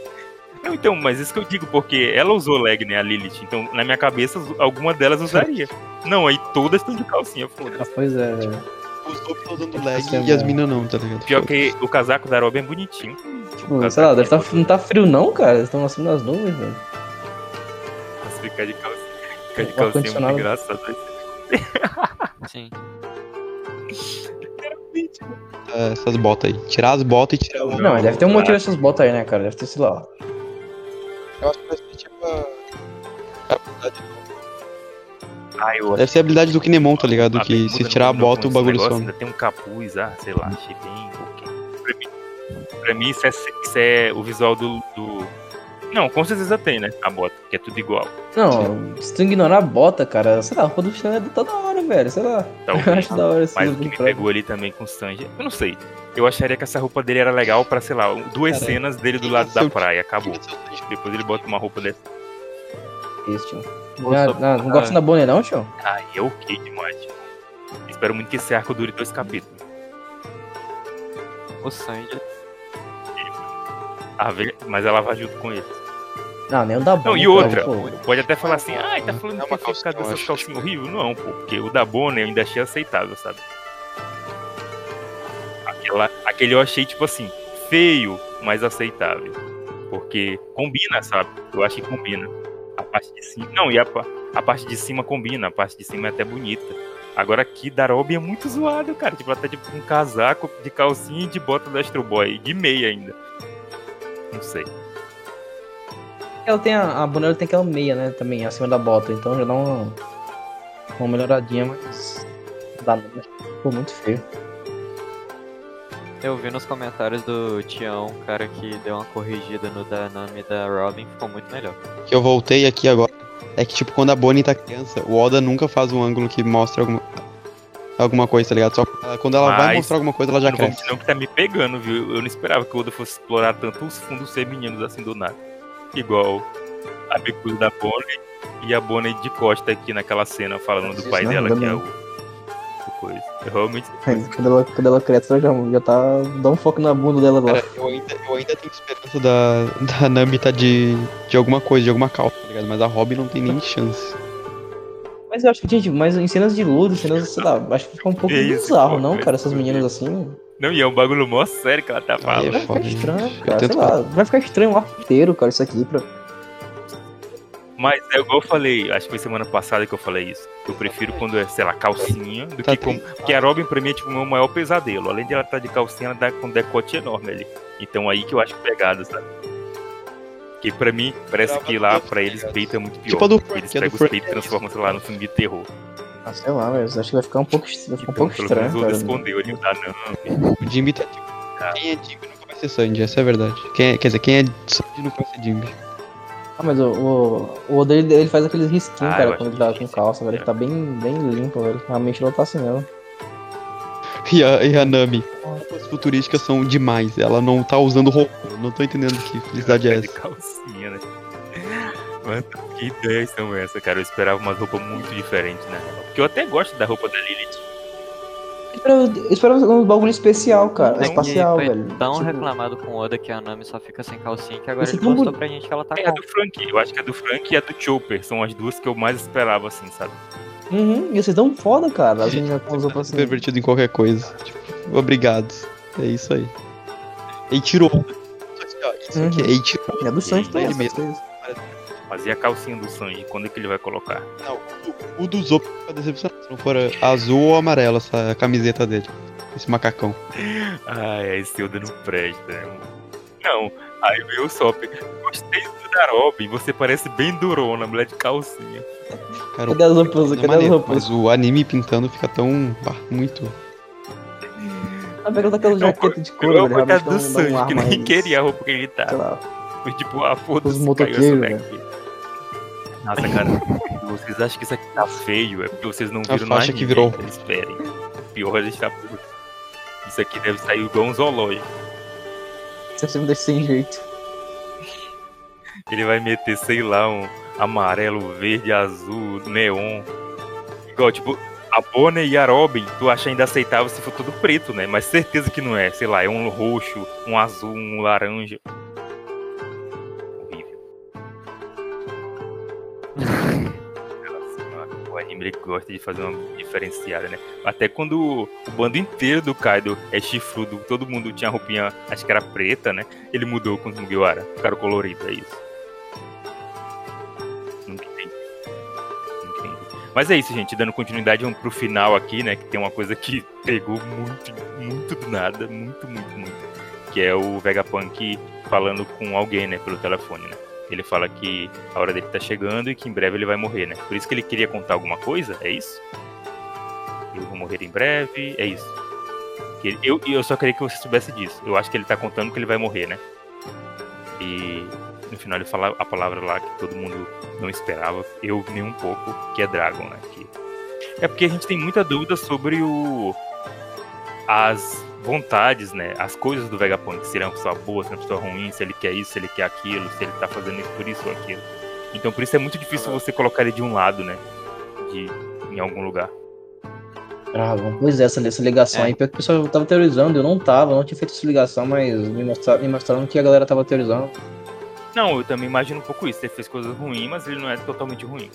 Não, então, mas isso que eu digo, porque ela usou leg, né, a Lilith. Então, na minha cabeça, alguma delas usaria. Não, aí todas estão de calcinha, foda-se.
Ah, pois é, velho.
Os dois estão usando leg e as minas não, tá ligado?
Pior que o casaco da Robin é bonitinho.
Tipo, sei lá, deve tá, não tá frio não, cara. Eles estão acima das nuvens, velho.
Nossa, ficar de calcinha. Ficar de calcinha é muito engraçado.
Sim.
É, essas botas aí. Tirar as botas e tirar
o. Não, deve ter um motivo essas botas aí, né, cara? Deve ter, sei lá.
Eu acho que vai ser tipo a. habilidade do. Ah, eu Deve ser a habilidade do Kinemon, tá ligado? Ah, que se tirar a bota, o bagulho some.
Ainda tem um capuz, ah, sei lá, achei bem ok. Pra mim, pra mim isso, é, isso é o visual do, do. Não, com certeza tem, né? A bota, que é tudo igual.
Não, Sim. se tu ignorar a bota, cara, sei lá, a roupa do Chan é toda velho. Sei lá.
Talvez, eu acho da hora esse Mas o que me pegou ali também com o Sanji, eu não sei. Eu acharia que essa roupa dele era legal pra, sei lá, duas Caramba. cenas dele do lado da praia. Acabou. Depois ele bota uma roupa dessa.
Isso, tio. Não, não, não gosta da Bonnie, não, tio?
Ah, é ok demais, tio. Espero muito que esse arco dure dois capítulos.
O Sanji.
Ah, mas ela vai junto com ele.
Não, nem o da Bonnie.
Não, e outra, pode até falar assim, ah, tá falando é que vai ficar dessas calcinhas horríveis. Não, pô, porque o da Bonnie eu ainda achei aceitável, sabe? Aquela, aquele eu achei, tipo assim, feio, mas aceitável. Porque combina, sabe? Eu acho que combina. A parte de cima. Não, e a, a parte de cima combina, a parte de cima é até bonita. Agora aqui, Darobi é muito zoado, cara. Tipo, ela tá tipo com um casaco de calcinha e de bota do Astro Boy. De meia ainda. Não sei.
Ela tem a, a boneira tem aquela meia, né? Também, acima da bota. Então já dá uma, uma melhoradinha, mas. Dá, ficou muito feio.
Eu vi nos comentários do Tião, um cara que deu uma corrigida no nome da Robin, ficou muito melhor.
Que eu voltei aqui agora. É que, tipo, quando a Bonnie tá criança, o Oda nunca faz um ângulo que mostra alguma, alguma coisa, tá ligado? Só quando ela Mas, vai mostrar alguma coisa, ela já cresce.
Não que tá me pegando, viu? Eu não esperava que o Oda fosse explorar tanto os fundos femininos assim do nada. Igual a bicuda da Bonnie e a Bonnie de costa aqui naquela cena falando do pai dela, que é o coisa. Eu realmente.
Quando ela, quando ela cresce, ela já, já tá. dá um foco na bunda dela lá.
Cara, eu ainda, eu ainda tenho esperança da, da Nami tá de, de alguma coisa, de alguma calça, tá ligado? Mas a Robin não tem nem chance.
Mas eu acho que, gente, mas em cenas de luta, cenas, sei lá, acho que fica um pouco
É isso,
bizarro,
pô,
não, cara? Essas meninas assim.
Não, e é um bagulho mó sério que ela tá
Aí
falando.
é
Vai ficar estranho, cara. Sei lá, vai ficar estranho o arco inteiro, cara, isso aqui. Pra...
Mas é igual eu falei, acho que foi semana passada que eu falei isso. Eu prefiro quando é, sei lá, calcinha, do
Tá
que como. Porque a Robin pra mim é tipo o meu maior pesadelo. Além de ela estar de calcinha, ela tá com um decote enorme ali. Então aí que eu acho pegada, sabe? Que pra mim, parece que lá pra eles peito é muito pior.
Tipo a do
Eles
Frank, a do
pegam os
Frank
peitos e
é
transformam, sei lá, num filme de terror.
Ah, sei lá, mas acho que vai ficar um pouco, vai ficar um pouco
pelo
estranho,
menos o
cara.
Oda escondeu ali o da Nami.
O Jimby tá tipo. Quem é nunca vai ser Sandy, essa é a verdade. Quem é- quer dizer, quem é Sandy vai ser Jimby.
Ah, mas o, o, o Oda, ele, ele faz aqueles risquinhos,
Ah,
cara, quando ele tá com calça, velho. Ele tá bem, bem limpo, velho. Realmente não tá assim mesmo.
E a, e a Nami. As futurísticas são demais. Ela não tá usando roupa. Eu Não tô entendendo que felicidade é
de
essa.
calcinha, né? Mas que ideias são essas, cara? Eu esperava umas roupas muito diferentes, né? Porque eu até gosto da roupa da Lilith.
Eu esperava um bagulho especial, cara.
Não,
espacial,
foi
velho.
tão
Tipo,
reclamado com o Oda que a Nami só fica sem calcinha que agora
Esse
ele
tão
mostrou pra gente que ela tá
É a
com.
do Frank. Eu acho que a do Frank e a do Chopper são as duas que eu mais esperava, assim, sabe?
Uhum, ia ser tão foda, cara. As meninas com as roupas assim.
Pervertido em qualquer coisa. Tipo, obrigado. É isso aí. E tirou. Isso aqui é Eiichiro.
É do Sanji também,
Ele
essas
mesmo.
Mas e a calcinha do Sanji? Quando é que ele vai colocar?
Não, o, o do Zop. Se não for azul ou amarelo essa camiseta dele. Esse macacão.
Ah, é, esse Oda não presta, né? Não, aí veio o Sop. Gostei do da Robin, você parece bem durona, mulher de calcinha.
Cara,
Cadê as roupas?
é
Cadê as
maneiro,
roupas?
Mas o anime pintando fica tão. ah, muito.
Ah, pega daquela
Não,
jaqueta de couro, velho.
a cara
Realmente
do Sanji, que nem queria a roupa que ele
Sei
tá.
lá.
Foi tipo, ah, foda-se, caiu essa daqui. Nossa, cara, vocês acham que isso aqui tá feio, é porque vocês não viram anime,
que virou.
Eles esperem. Pior a gente tá puto. Isso aqui deve sair igual um zoológico.
Você sempre deixa sem jeito.
Ele vai meter, sei lá, um amarelo, verde, azul, neon. Igual, tipo, a Bonnie e a Robin, tu acha ainda aceitável se for tudo preto, né? Mas certeza que não é. Sei lá, é um roxo, um azul, um laranja. Anime ele gosta de fazer uma diferenciada, né? Até quando o, bando inteiro do Kaido é chifrudo, todo mundo tinha roupinha, acho que era preta, né? Ele mudou com os Mugiwara, ficaram coloridos, é isso. Nunca entendi. Nunca entendi. Mas é isso, gente. Dando continuidade pro final aqui, né? Que tem uma coisa que pegou muito, muito do nada. Muito, muito, muito. Que é o Vegapunk falando com alguém, né? Pelo telefone, né? Ele fala que a hora dele tá chegando e que em breve ele vai morrer, né? Por isso que ele queria contar alguma coisa, é isso? Eu vou morrer em breve, é isso. Eu, eu só queria que você soubesse disso. Eu acho que ele tá contando que ele vai morrer, né? E no final ele fala a palavra lá que todo mundo não esperava, eu nem um pouco, que é Dragon, né? Que... É porque a gente tem muita dúvida sobre o as vontades, né? As coisas do Vegapunk, se ele é uma pessoa boa, se é uma pessoa ruim, se ele quer isso, se ele quer aquilo, se ele tá fazendo isso por isso ou aquilo. Então por isso é muito difícil você colocar ele de um lado, né? De em algum lugar.
Dragon. Pois é, essa, essa ligação
É.
aí, pior que o pessoal tava teorizando, eu não tava, eu não tinha feito essa ligação, mas me mostraram, me mostraram que a galera tava teorizando.
Não, eu também imagino um pouco isso. Ele fez coisas ruins, mas ele não é totalmente ruim.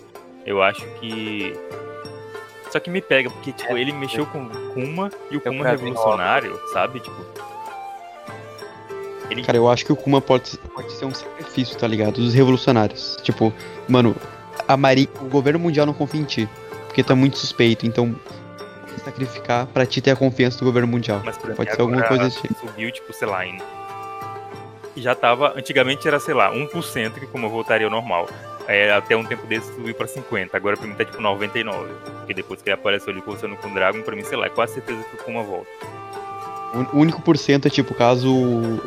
Eu acho que. Só que me pega, porque, tipo, ele mexeu com o Kuma e o Kuma é revolucionário, sabe? Tipo. Ele.
Cara, eu acho que o Kuma pode, pode ser um sacrifício, tá ligado? Dos revolucionários. Tipo, mano, a Mari, o governo mundial não confia em ti. Porque tá muito suspeito, então. Sacrificar pra ti ter a confiança do governo mundial.
Mas pra
Pode
mim
ser alguma coisa desse tipo.
Subiu, tipo, sei lá, em. Já tava. Antigamente era, sei lá, 1% que o Kuma voltaria ao normal. É, até um tempo desse subiu pra 50. Agora pra mim tá tipo 99. Porque depois que ele apareceu ali conversando com o Dragon, pra mim, sei lá, é quase certeza que o Kuma volta.
O único por cento é tipo, caso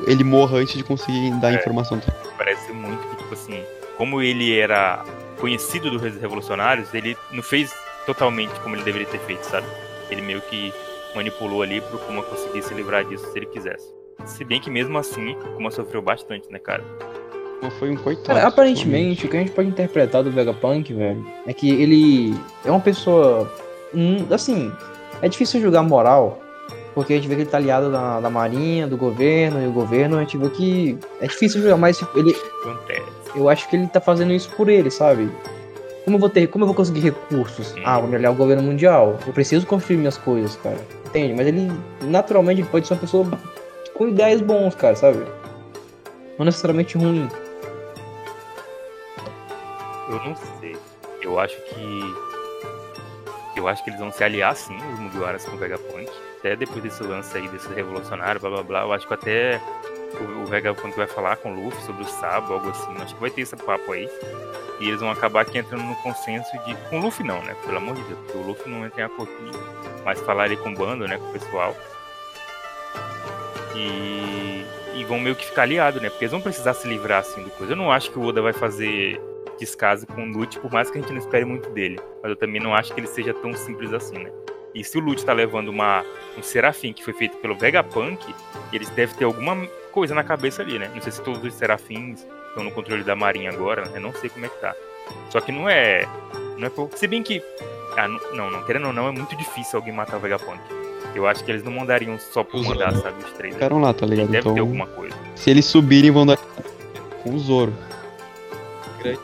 ele morra antes de conseguir dar a
É.
informação.
Parece muito que, tipo assim, como ele era conhecido dos revolucionários, ele não fez totalmente como ele deveria ter feito, sabe? Ele meio que manipulou ali pro Kuma conseguir se livrar disso se ele quisesse. Se bem que mesmo assim, Kuma sofreu bastante, né, cara?
Foi um coitado.
Cara, aparentemente, o que a gente pode interpretar do Vegapunk, velho, é que ele é uma pessoa. hum, assim. É difícil julgar moral, porque a gente vê que ele tá aliado da, da marinha, do governo, e o governo, a gente vê que é difícil julgar, mas tipo, ele,
Acontece.
eu acho que ele tá fazendo isso por ele, sabe? Como eu vou ter, como eu vou conseguir recursos? Ah, vou me aliar ao governo mundial. Eu preciso construir minhas coisas, cara. Entende? Mas ele, naturalmente, pode ser uma pessoa com ideias bons, cara, sabe? Não necessariamente ruim.
Eu não sei. Eu acho que. Eu acho que eles vão se aliar sim, os Mugiwaras com o Vegapunk. Até depois desse lance aí, desse revolucionário, blá blá blá. Eu acho que até o, o Vegapunk vai falar com o Luffy sobre o Sabo, algo assim. Acho que vai ter esse papo aí. E eles vão acabar aqui entrando no consenso de. Com o Luffy não, né? Pelo amor de Deus, porque o Luffy não entra em acordo. Mas falar ali com o bando, né? Com o pessoal. E. E vão meio que ficar aliados, né? Porque eles vão precisar se livrar assim do coisa. Eu não acho que o Oda vai fazer descaso com o Lute, por mais que a gente não espere muito dele. Mas eu também não acho que ele seja tão simples assim, né? E se o Lute tá levando uma, um Serafim que foi feito pelo Vegapunk, eles devem ter alguma coisa na cabeça ali, né? Não sei se todos os Serafins estão no controle da Marinha agora, eu não sei como é que tá. Só que não é. Não é por... Se bem que. Ah, não, não, não, querendo ou não, é muito difícil alguém matar o Vegapunk. Eu acho que eles não mandariam só por
Os
mandar, sabe? Os três.
Ficaram lá, tá ligado?
Deve
Então,
ter alguma coisa.
se eles subirem, vão dar com o Zoro. Grande.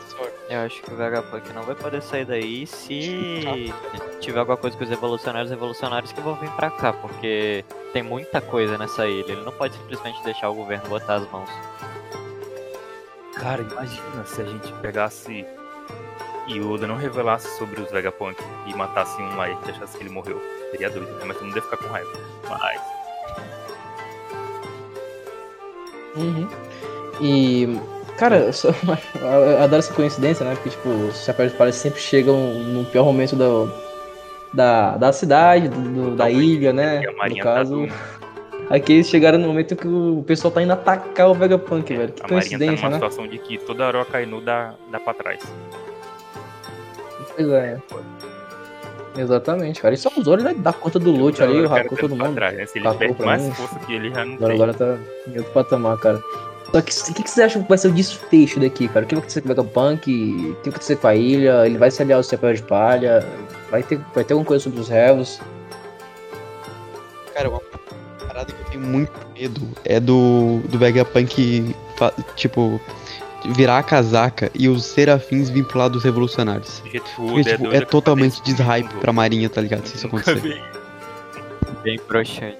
Eu acho que o Vegapunk não vai poder sair daí se tiver alguma coisa com os revolucionários, revolucionários que vão vir pra cá, porque tem muita coisa nessa ilha. Ele não pode simplesmente deixar o governo botar as mãos.
Cara, imagina se a gente pegasse e o Oda não revelasse sobre os Vegapunk e matasse um lá e achasse que ele morreu. Seria doido, né? Mas todo mundo ia ficar com raiva. Mas.
Uhum. E, cara, eu, só, eu adoro essa coincidência, né? Porque, tipo, os chapéus de palha sempre chegam no pior momento do, da, da cidade, do, da ilha, né? No
tá
caso, aqui eles chegaram no momento que o pessoal tá indo atacar o Vegapunk, velho. Que
a Marinha tá
coincidência,
numa
né?
situação de que toda hora Akainu dá, dá pra trás.
Pois é. Exatamente, cara. E só os olhos vai dar conta do loot ali, o Raku todo mundo.
Trás, né? Se ele tiver mais
mim.
força que ele, já não
Agora,
tem.
agora tá em outro patamar, cara. Só que o que, que vocês acham que vai ser o desfecho daqui, cara? O que vai acontecer com o Vegapunk? O que vai acontecer com a ilha? Ele vai se aliar aos chapéus de palha? Vai ter, vai ter alguma coisa sobre os réus?
Cara, uma parada que eu tenho muito medo é do, do Vegapunk, tipo, virar a casaca e os serafins vir pro lado dos revolucionários.
Do jeito
Porque, tipo, é
que
totalmente deshype pra marinha, tá ligado? Se isso acontecer.
Bem broxante.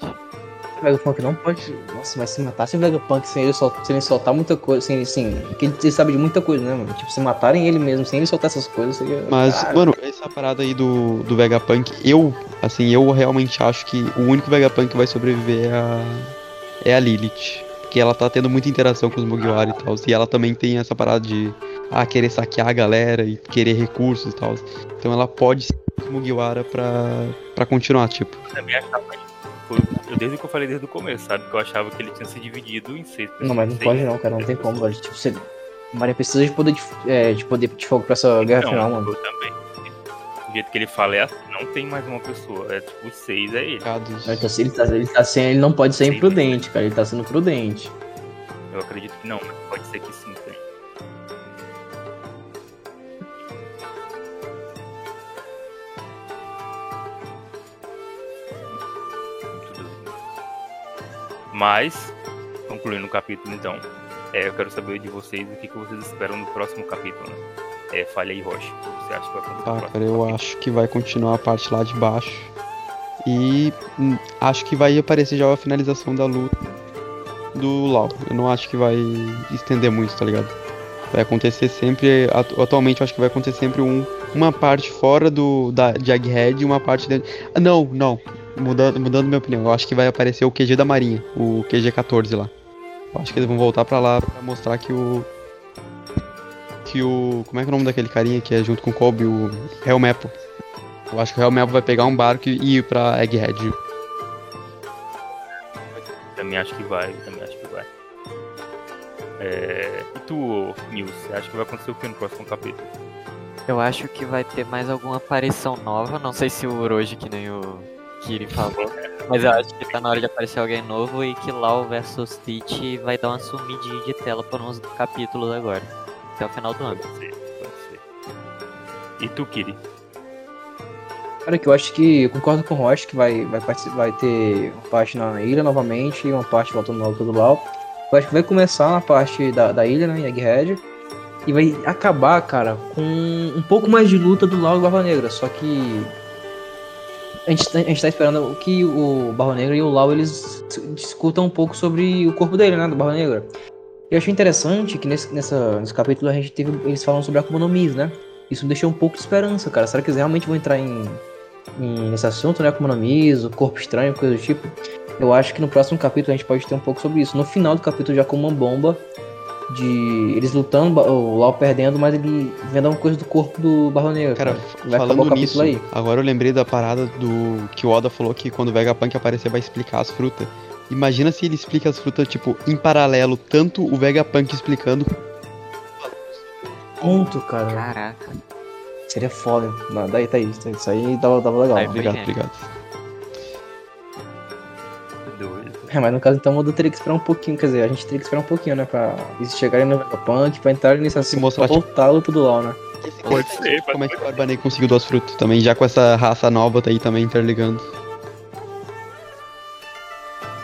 O Vegapunk não pode. Nossa, vai se matar sem o Vegapunk, sem ele, sol... sem ele soltar muita coisa. Sem ele, sim. Porque ele, sabe de muita coisa, né, mano? Tipo, se matarem ele mesmo, sem ele soltar essas coisas, seria.
Mas,
Cara,
mano, essa parada aí do, do Vegapunk, eu, assim, eu realmente acho que o único Vegapunk que vai sobreviver é a, é a Lilith. Porque ela tá tendo muita interação com os Mugiwara e tal. E ela também tem essa parada de ah, querer saquear a galera e querer recursos e tal. Então ela pode ser os Mugiwara pra, pra continuar, tipo.
Também achava isso. Desde que eu falei desde o começo, sabe? Que eu achava que ele tinha se dividido em seis pessoas.
Não, mas não
seis-
pode não, cara. Não tem como, velho. Tipo, você. Maria precisa de poder de, é, de poder de fogo pra essa guerra
Não,
final, mano.
eu também. Do jeito que ele fala é assim, não tem mais uma pessoa. É tipo, os seis é ele.
Pecados.
Ele tá, ele, tá, ele tá sendo. Ele não pode ser
Sim.
imprudente, cara. Ele tá sendo prudente.
Eu acredito que não, mas pode ser que Mas, concluindo o capítulo então, é, eu quero saber de vocês o que, que vocês esperam do próximo capítulo, né? É, Falha e Rocha. O que você acha que vai acontecer no
Tá,
próximo
cara, eu
capítulo?
acho que vai continuar a parte lá de baixo. E hum, acho que vai aparecer já a finalização da luta do Lau. Eu não acho que vai estender muito, tá ligado? Vai acontecer sempre. atu- Atualmente eu acho que vai acontecer sempre um, uma parte fora do da, de Egghead e uma parte dentro. Ah, não, não. Mudando, mudando minha opinião. Eu acho que vai aparecer o QG da Marinha, o QG 14 lá. Eu acho que eles vão voltar pra lá pra mostrar que o. Que o. Como é que é o nome daquele carinha que é junto com o Kobe, o Helmepo. Eu acho que o Helmepo vai pegar um barco e ir pra Egghead.
Também acho que vai, também acho que vai. É... E tu, Nils, você acha que vai acontecer o que no próximo capítulo?
Eu acho que vai ter mais alguma aparição nova. Não sei se o Orochi, que nem o Kiri falou. Mas eu acho que tá na hora de aparecer alguém novo e que Lau versus Tite vai dar uma sumidinha de tela por uns capítulos agora. Até o final do ano.
Pode ser, pode ser. E tu, Kiri?
Cara, que eu acho que. Eu concordo com o Rocha que vai, vai, vai ter uma parte na ilha novamente e uma parte voltando na luta do Lau. Eu acho que vai começar na parte da, da ilha, né? Em Egghead. E vai acabar, cara, com um pouco mais de luta do Lau e Barba Negra. Só que. A gente, tá, a gente tá esperando que o Barba Negra e o Lau eles discutam um pouco sobre o corpo dele, né? Do Barba Negra. Eu achei interessante que nesse, nessa, nesse capítulo a gente teve. Eles falam sobre a no né? Isso me deixou um pouco de esperança, cara. Será que eles realmente vão entrar em, em nesse assunto, né? Akuma o corpo estranho, coisa do tipo? Eu acho que no próximo capítulo a gente pode ter um pouco sobre isso. No final do capítulo já com uma bomba de eles lutando, o Lau perdendo, mas ele vendo uma coisa do corpo do Barba Negra.
Cara, cara. falando nisso, aí. agora eu lembrei da parada do que o Oda falou que quando o Vegapunk aparecer vai explicar as frutas. Imagina se ele explica as frutas, tipo, em paralelo, tanto o Vegapunk explicando.
Ponto, cara.
Caraca.
Seria foda. Não, daí tá isso. Isso aí dava, dava legal.
Aí, obrigado, obrigado.
É, mas no caso então o Oda teria que esperar um pouquinho, quer dizer, a gente teria que esperar um pouquinho, né? Pra eles chegarem no Vegapunk, pra entrarem nesse
se mostrar
pra voltar a luta do LoL, né?
Pode ser,
Como é que o Barbanei conseguiu duas frutas também, já com essa raça nova tá aí também interligando.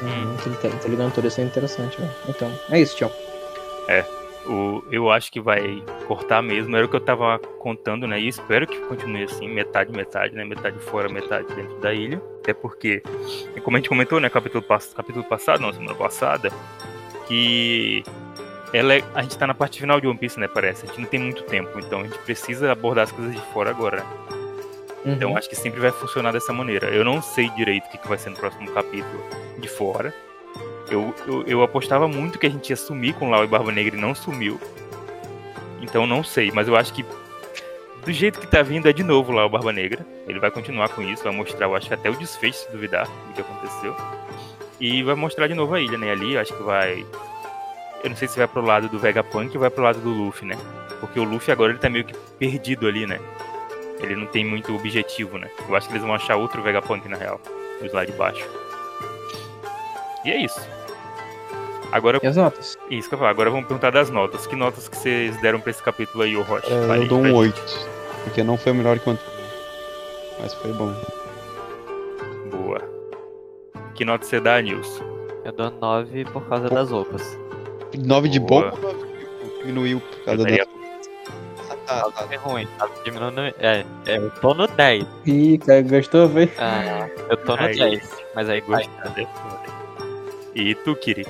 Hum, interligando tudo isso é interessante, né? Então, é isso, tchau.
É. O, eu acho que vai cortar mesmo, era o que eu tava contando, né? E espero que continue assim, metade, metade, né? Metade fora, metade dentro da ilha. Até porque, como a gente comentou, né, capítulo, capítulo passado, não, semana passada, que ela é, a gente tá na parte final de One Piece, né, parece. A gente não tem muito tempo, então a gente precisa abordar as coisas de fora agora. Né? Uhum. Então acho que sempre vai funcionar dessa maneira. Eu não sei direito o que, que vai ser no próximo capítulo de fora. Eu, eu, eu, apostava muito que a gente ia sumir com Lau e Barba Negra e não sumiu. Então não sei, mas eu acho que do jeito que tá vindo é de novo lá o Barba Negra. Ele vai continuar com isso, vai mostrar, eu acho que até o desfecho, se duvidar, do que aconteceu. E vai mostrar de novo a ilha, né? Ali, eu acho que vai. Eu não sei se vai pro lado do Vegapunk ou vai pro lado do Luffy, né? Porque o Luffy agora ele tá meio que perdido ali, né? Ele não tem muito objetivo, né? Eu acho que eles vão achar outro Vegapunk na real, no slide de baixo. E é isso. Agora,
e as notas?
Isso que eu falar. Agora vamos perguntar das notas. Que notas que vocês deram pra esse capítulo aí, o Rocha?
É, eu dou um 8. Porque não foi o melhor quanto. Mas foi bom.
Boa. Que nota você dá, Nilson?
Eu dou 9 por causa das roupas.
9 de bom ou 9 diminuiu por causa das
ah, tá, tá. É ruim, tá diminuindo. É, é, eu tô no 10.
Ih, cara, gostou, foi?
Ah, eu tô no aí, 10. Mas aí gostei.
E tu, Kiri?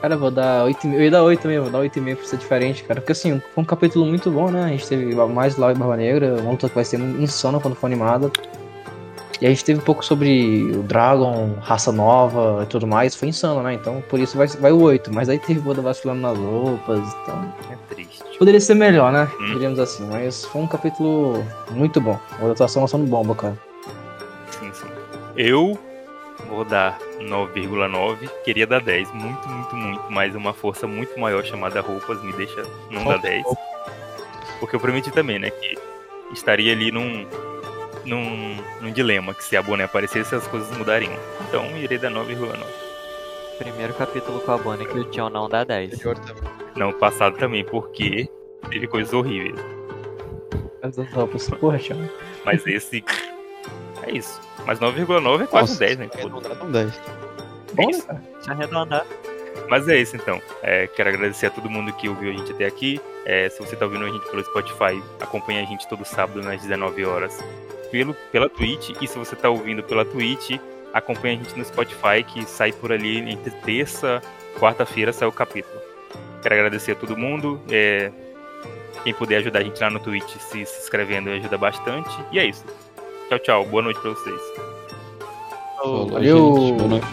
Cara, eu vou dar 8,5. Eu ia dar 8 mesmo, vou dar 8,5 pra ser diferente, cara. Porque assim, foi um capítulo muito bom, né? A gente teve mais Lau e Barba Negra, uma luta que vai ser insana quando for animada. E a gente teve um pouco sobre o Dragon, raça nova e tudo mais. Foi insano, né? Então por isso vai, vai o 8. Mas aí teve Boda vacilando nas roupas. Então.
É triste.
Poderia ser melhor, né? Hum. Diríamos assim. Mas foi um capítulo muito bom. A atuação lançando bomba, cara.
Sim, sim. Eu vou dar 9,9. Queria dar 10. Muito, muito, muito. Mas uma força muito maior chamada roupas me deixa não dar 10. Porque eu prometi também, né? Que estaria ali num, num, num dilema. Que se a Bonnie aparecesse, as coisas mudariam. Então irei dar 9,9.
Primeiro capítulo com a Bonnie que o John não dá 10.
Não, passado também, porque teve coisas horríveis.
As roupas, porra,
Mas esse. É isso. Mas 9,9 é quase Nossa, 10, né?
Arredondar um 10.
Bom, né? Se arredondar.
Mas é isso então. É, quero agradecer a todo mundo que ouviu a gente até aqui. É, se você está ouvindo a gente pelo Spotify, acompanha a gente todo sábado nas 19 horas pelo, pela Twitch. E se você está ouvindo pela Twitch, acompanha a gente no Spotify, que sai por ali entre terça quarta-feira sai o capítulo. Quero agradecer a todo mundo. É, quem puder ajudar a gente lá no Twitch se, se inscrevendo ajuda bastante. E é isso. Tchau, tchau. Boa noite pra vocês.
Valeu. Gente, boa noite.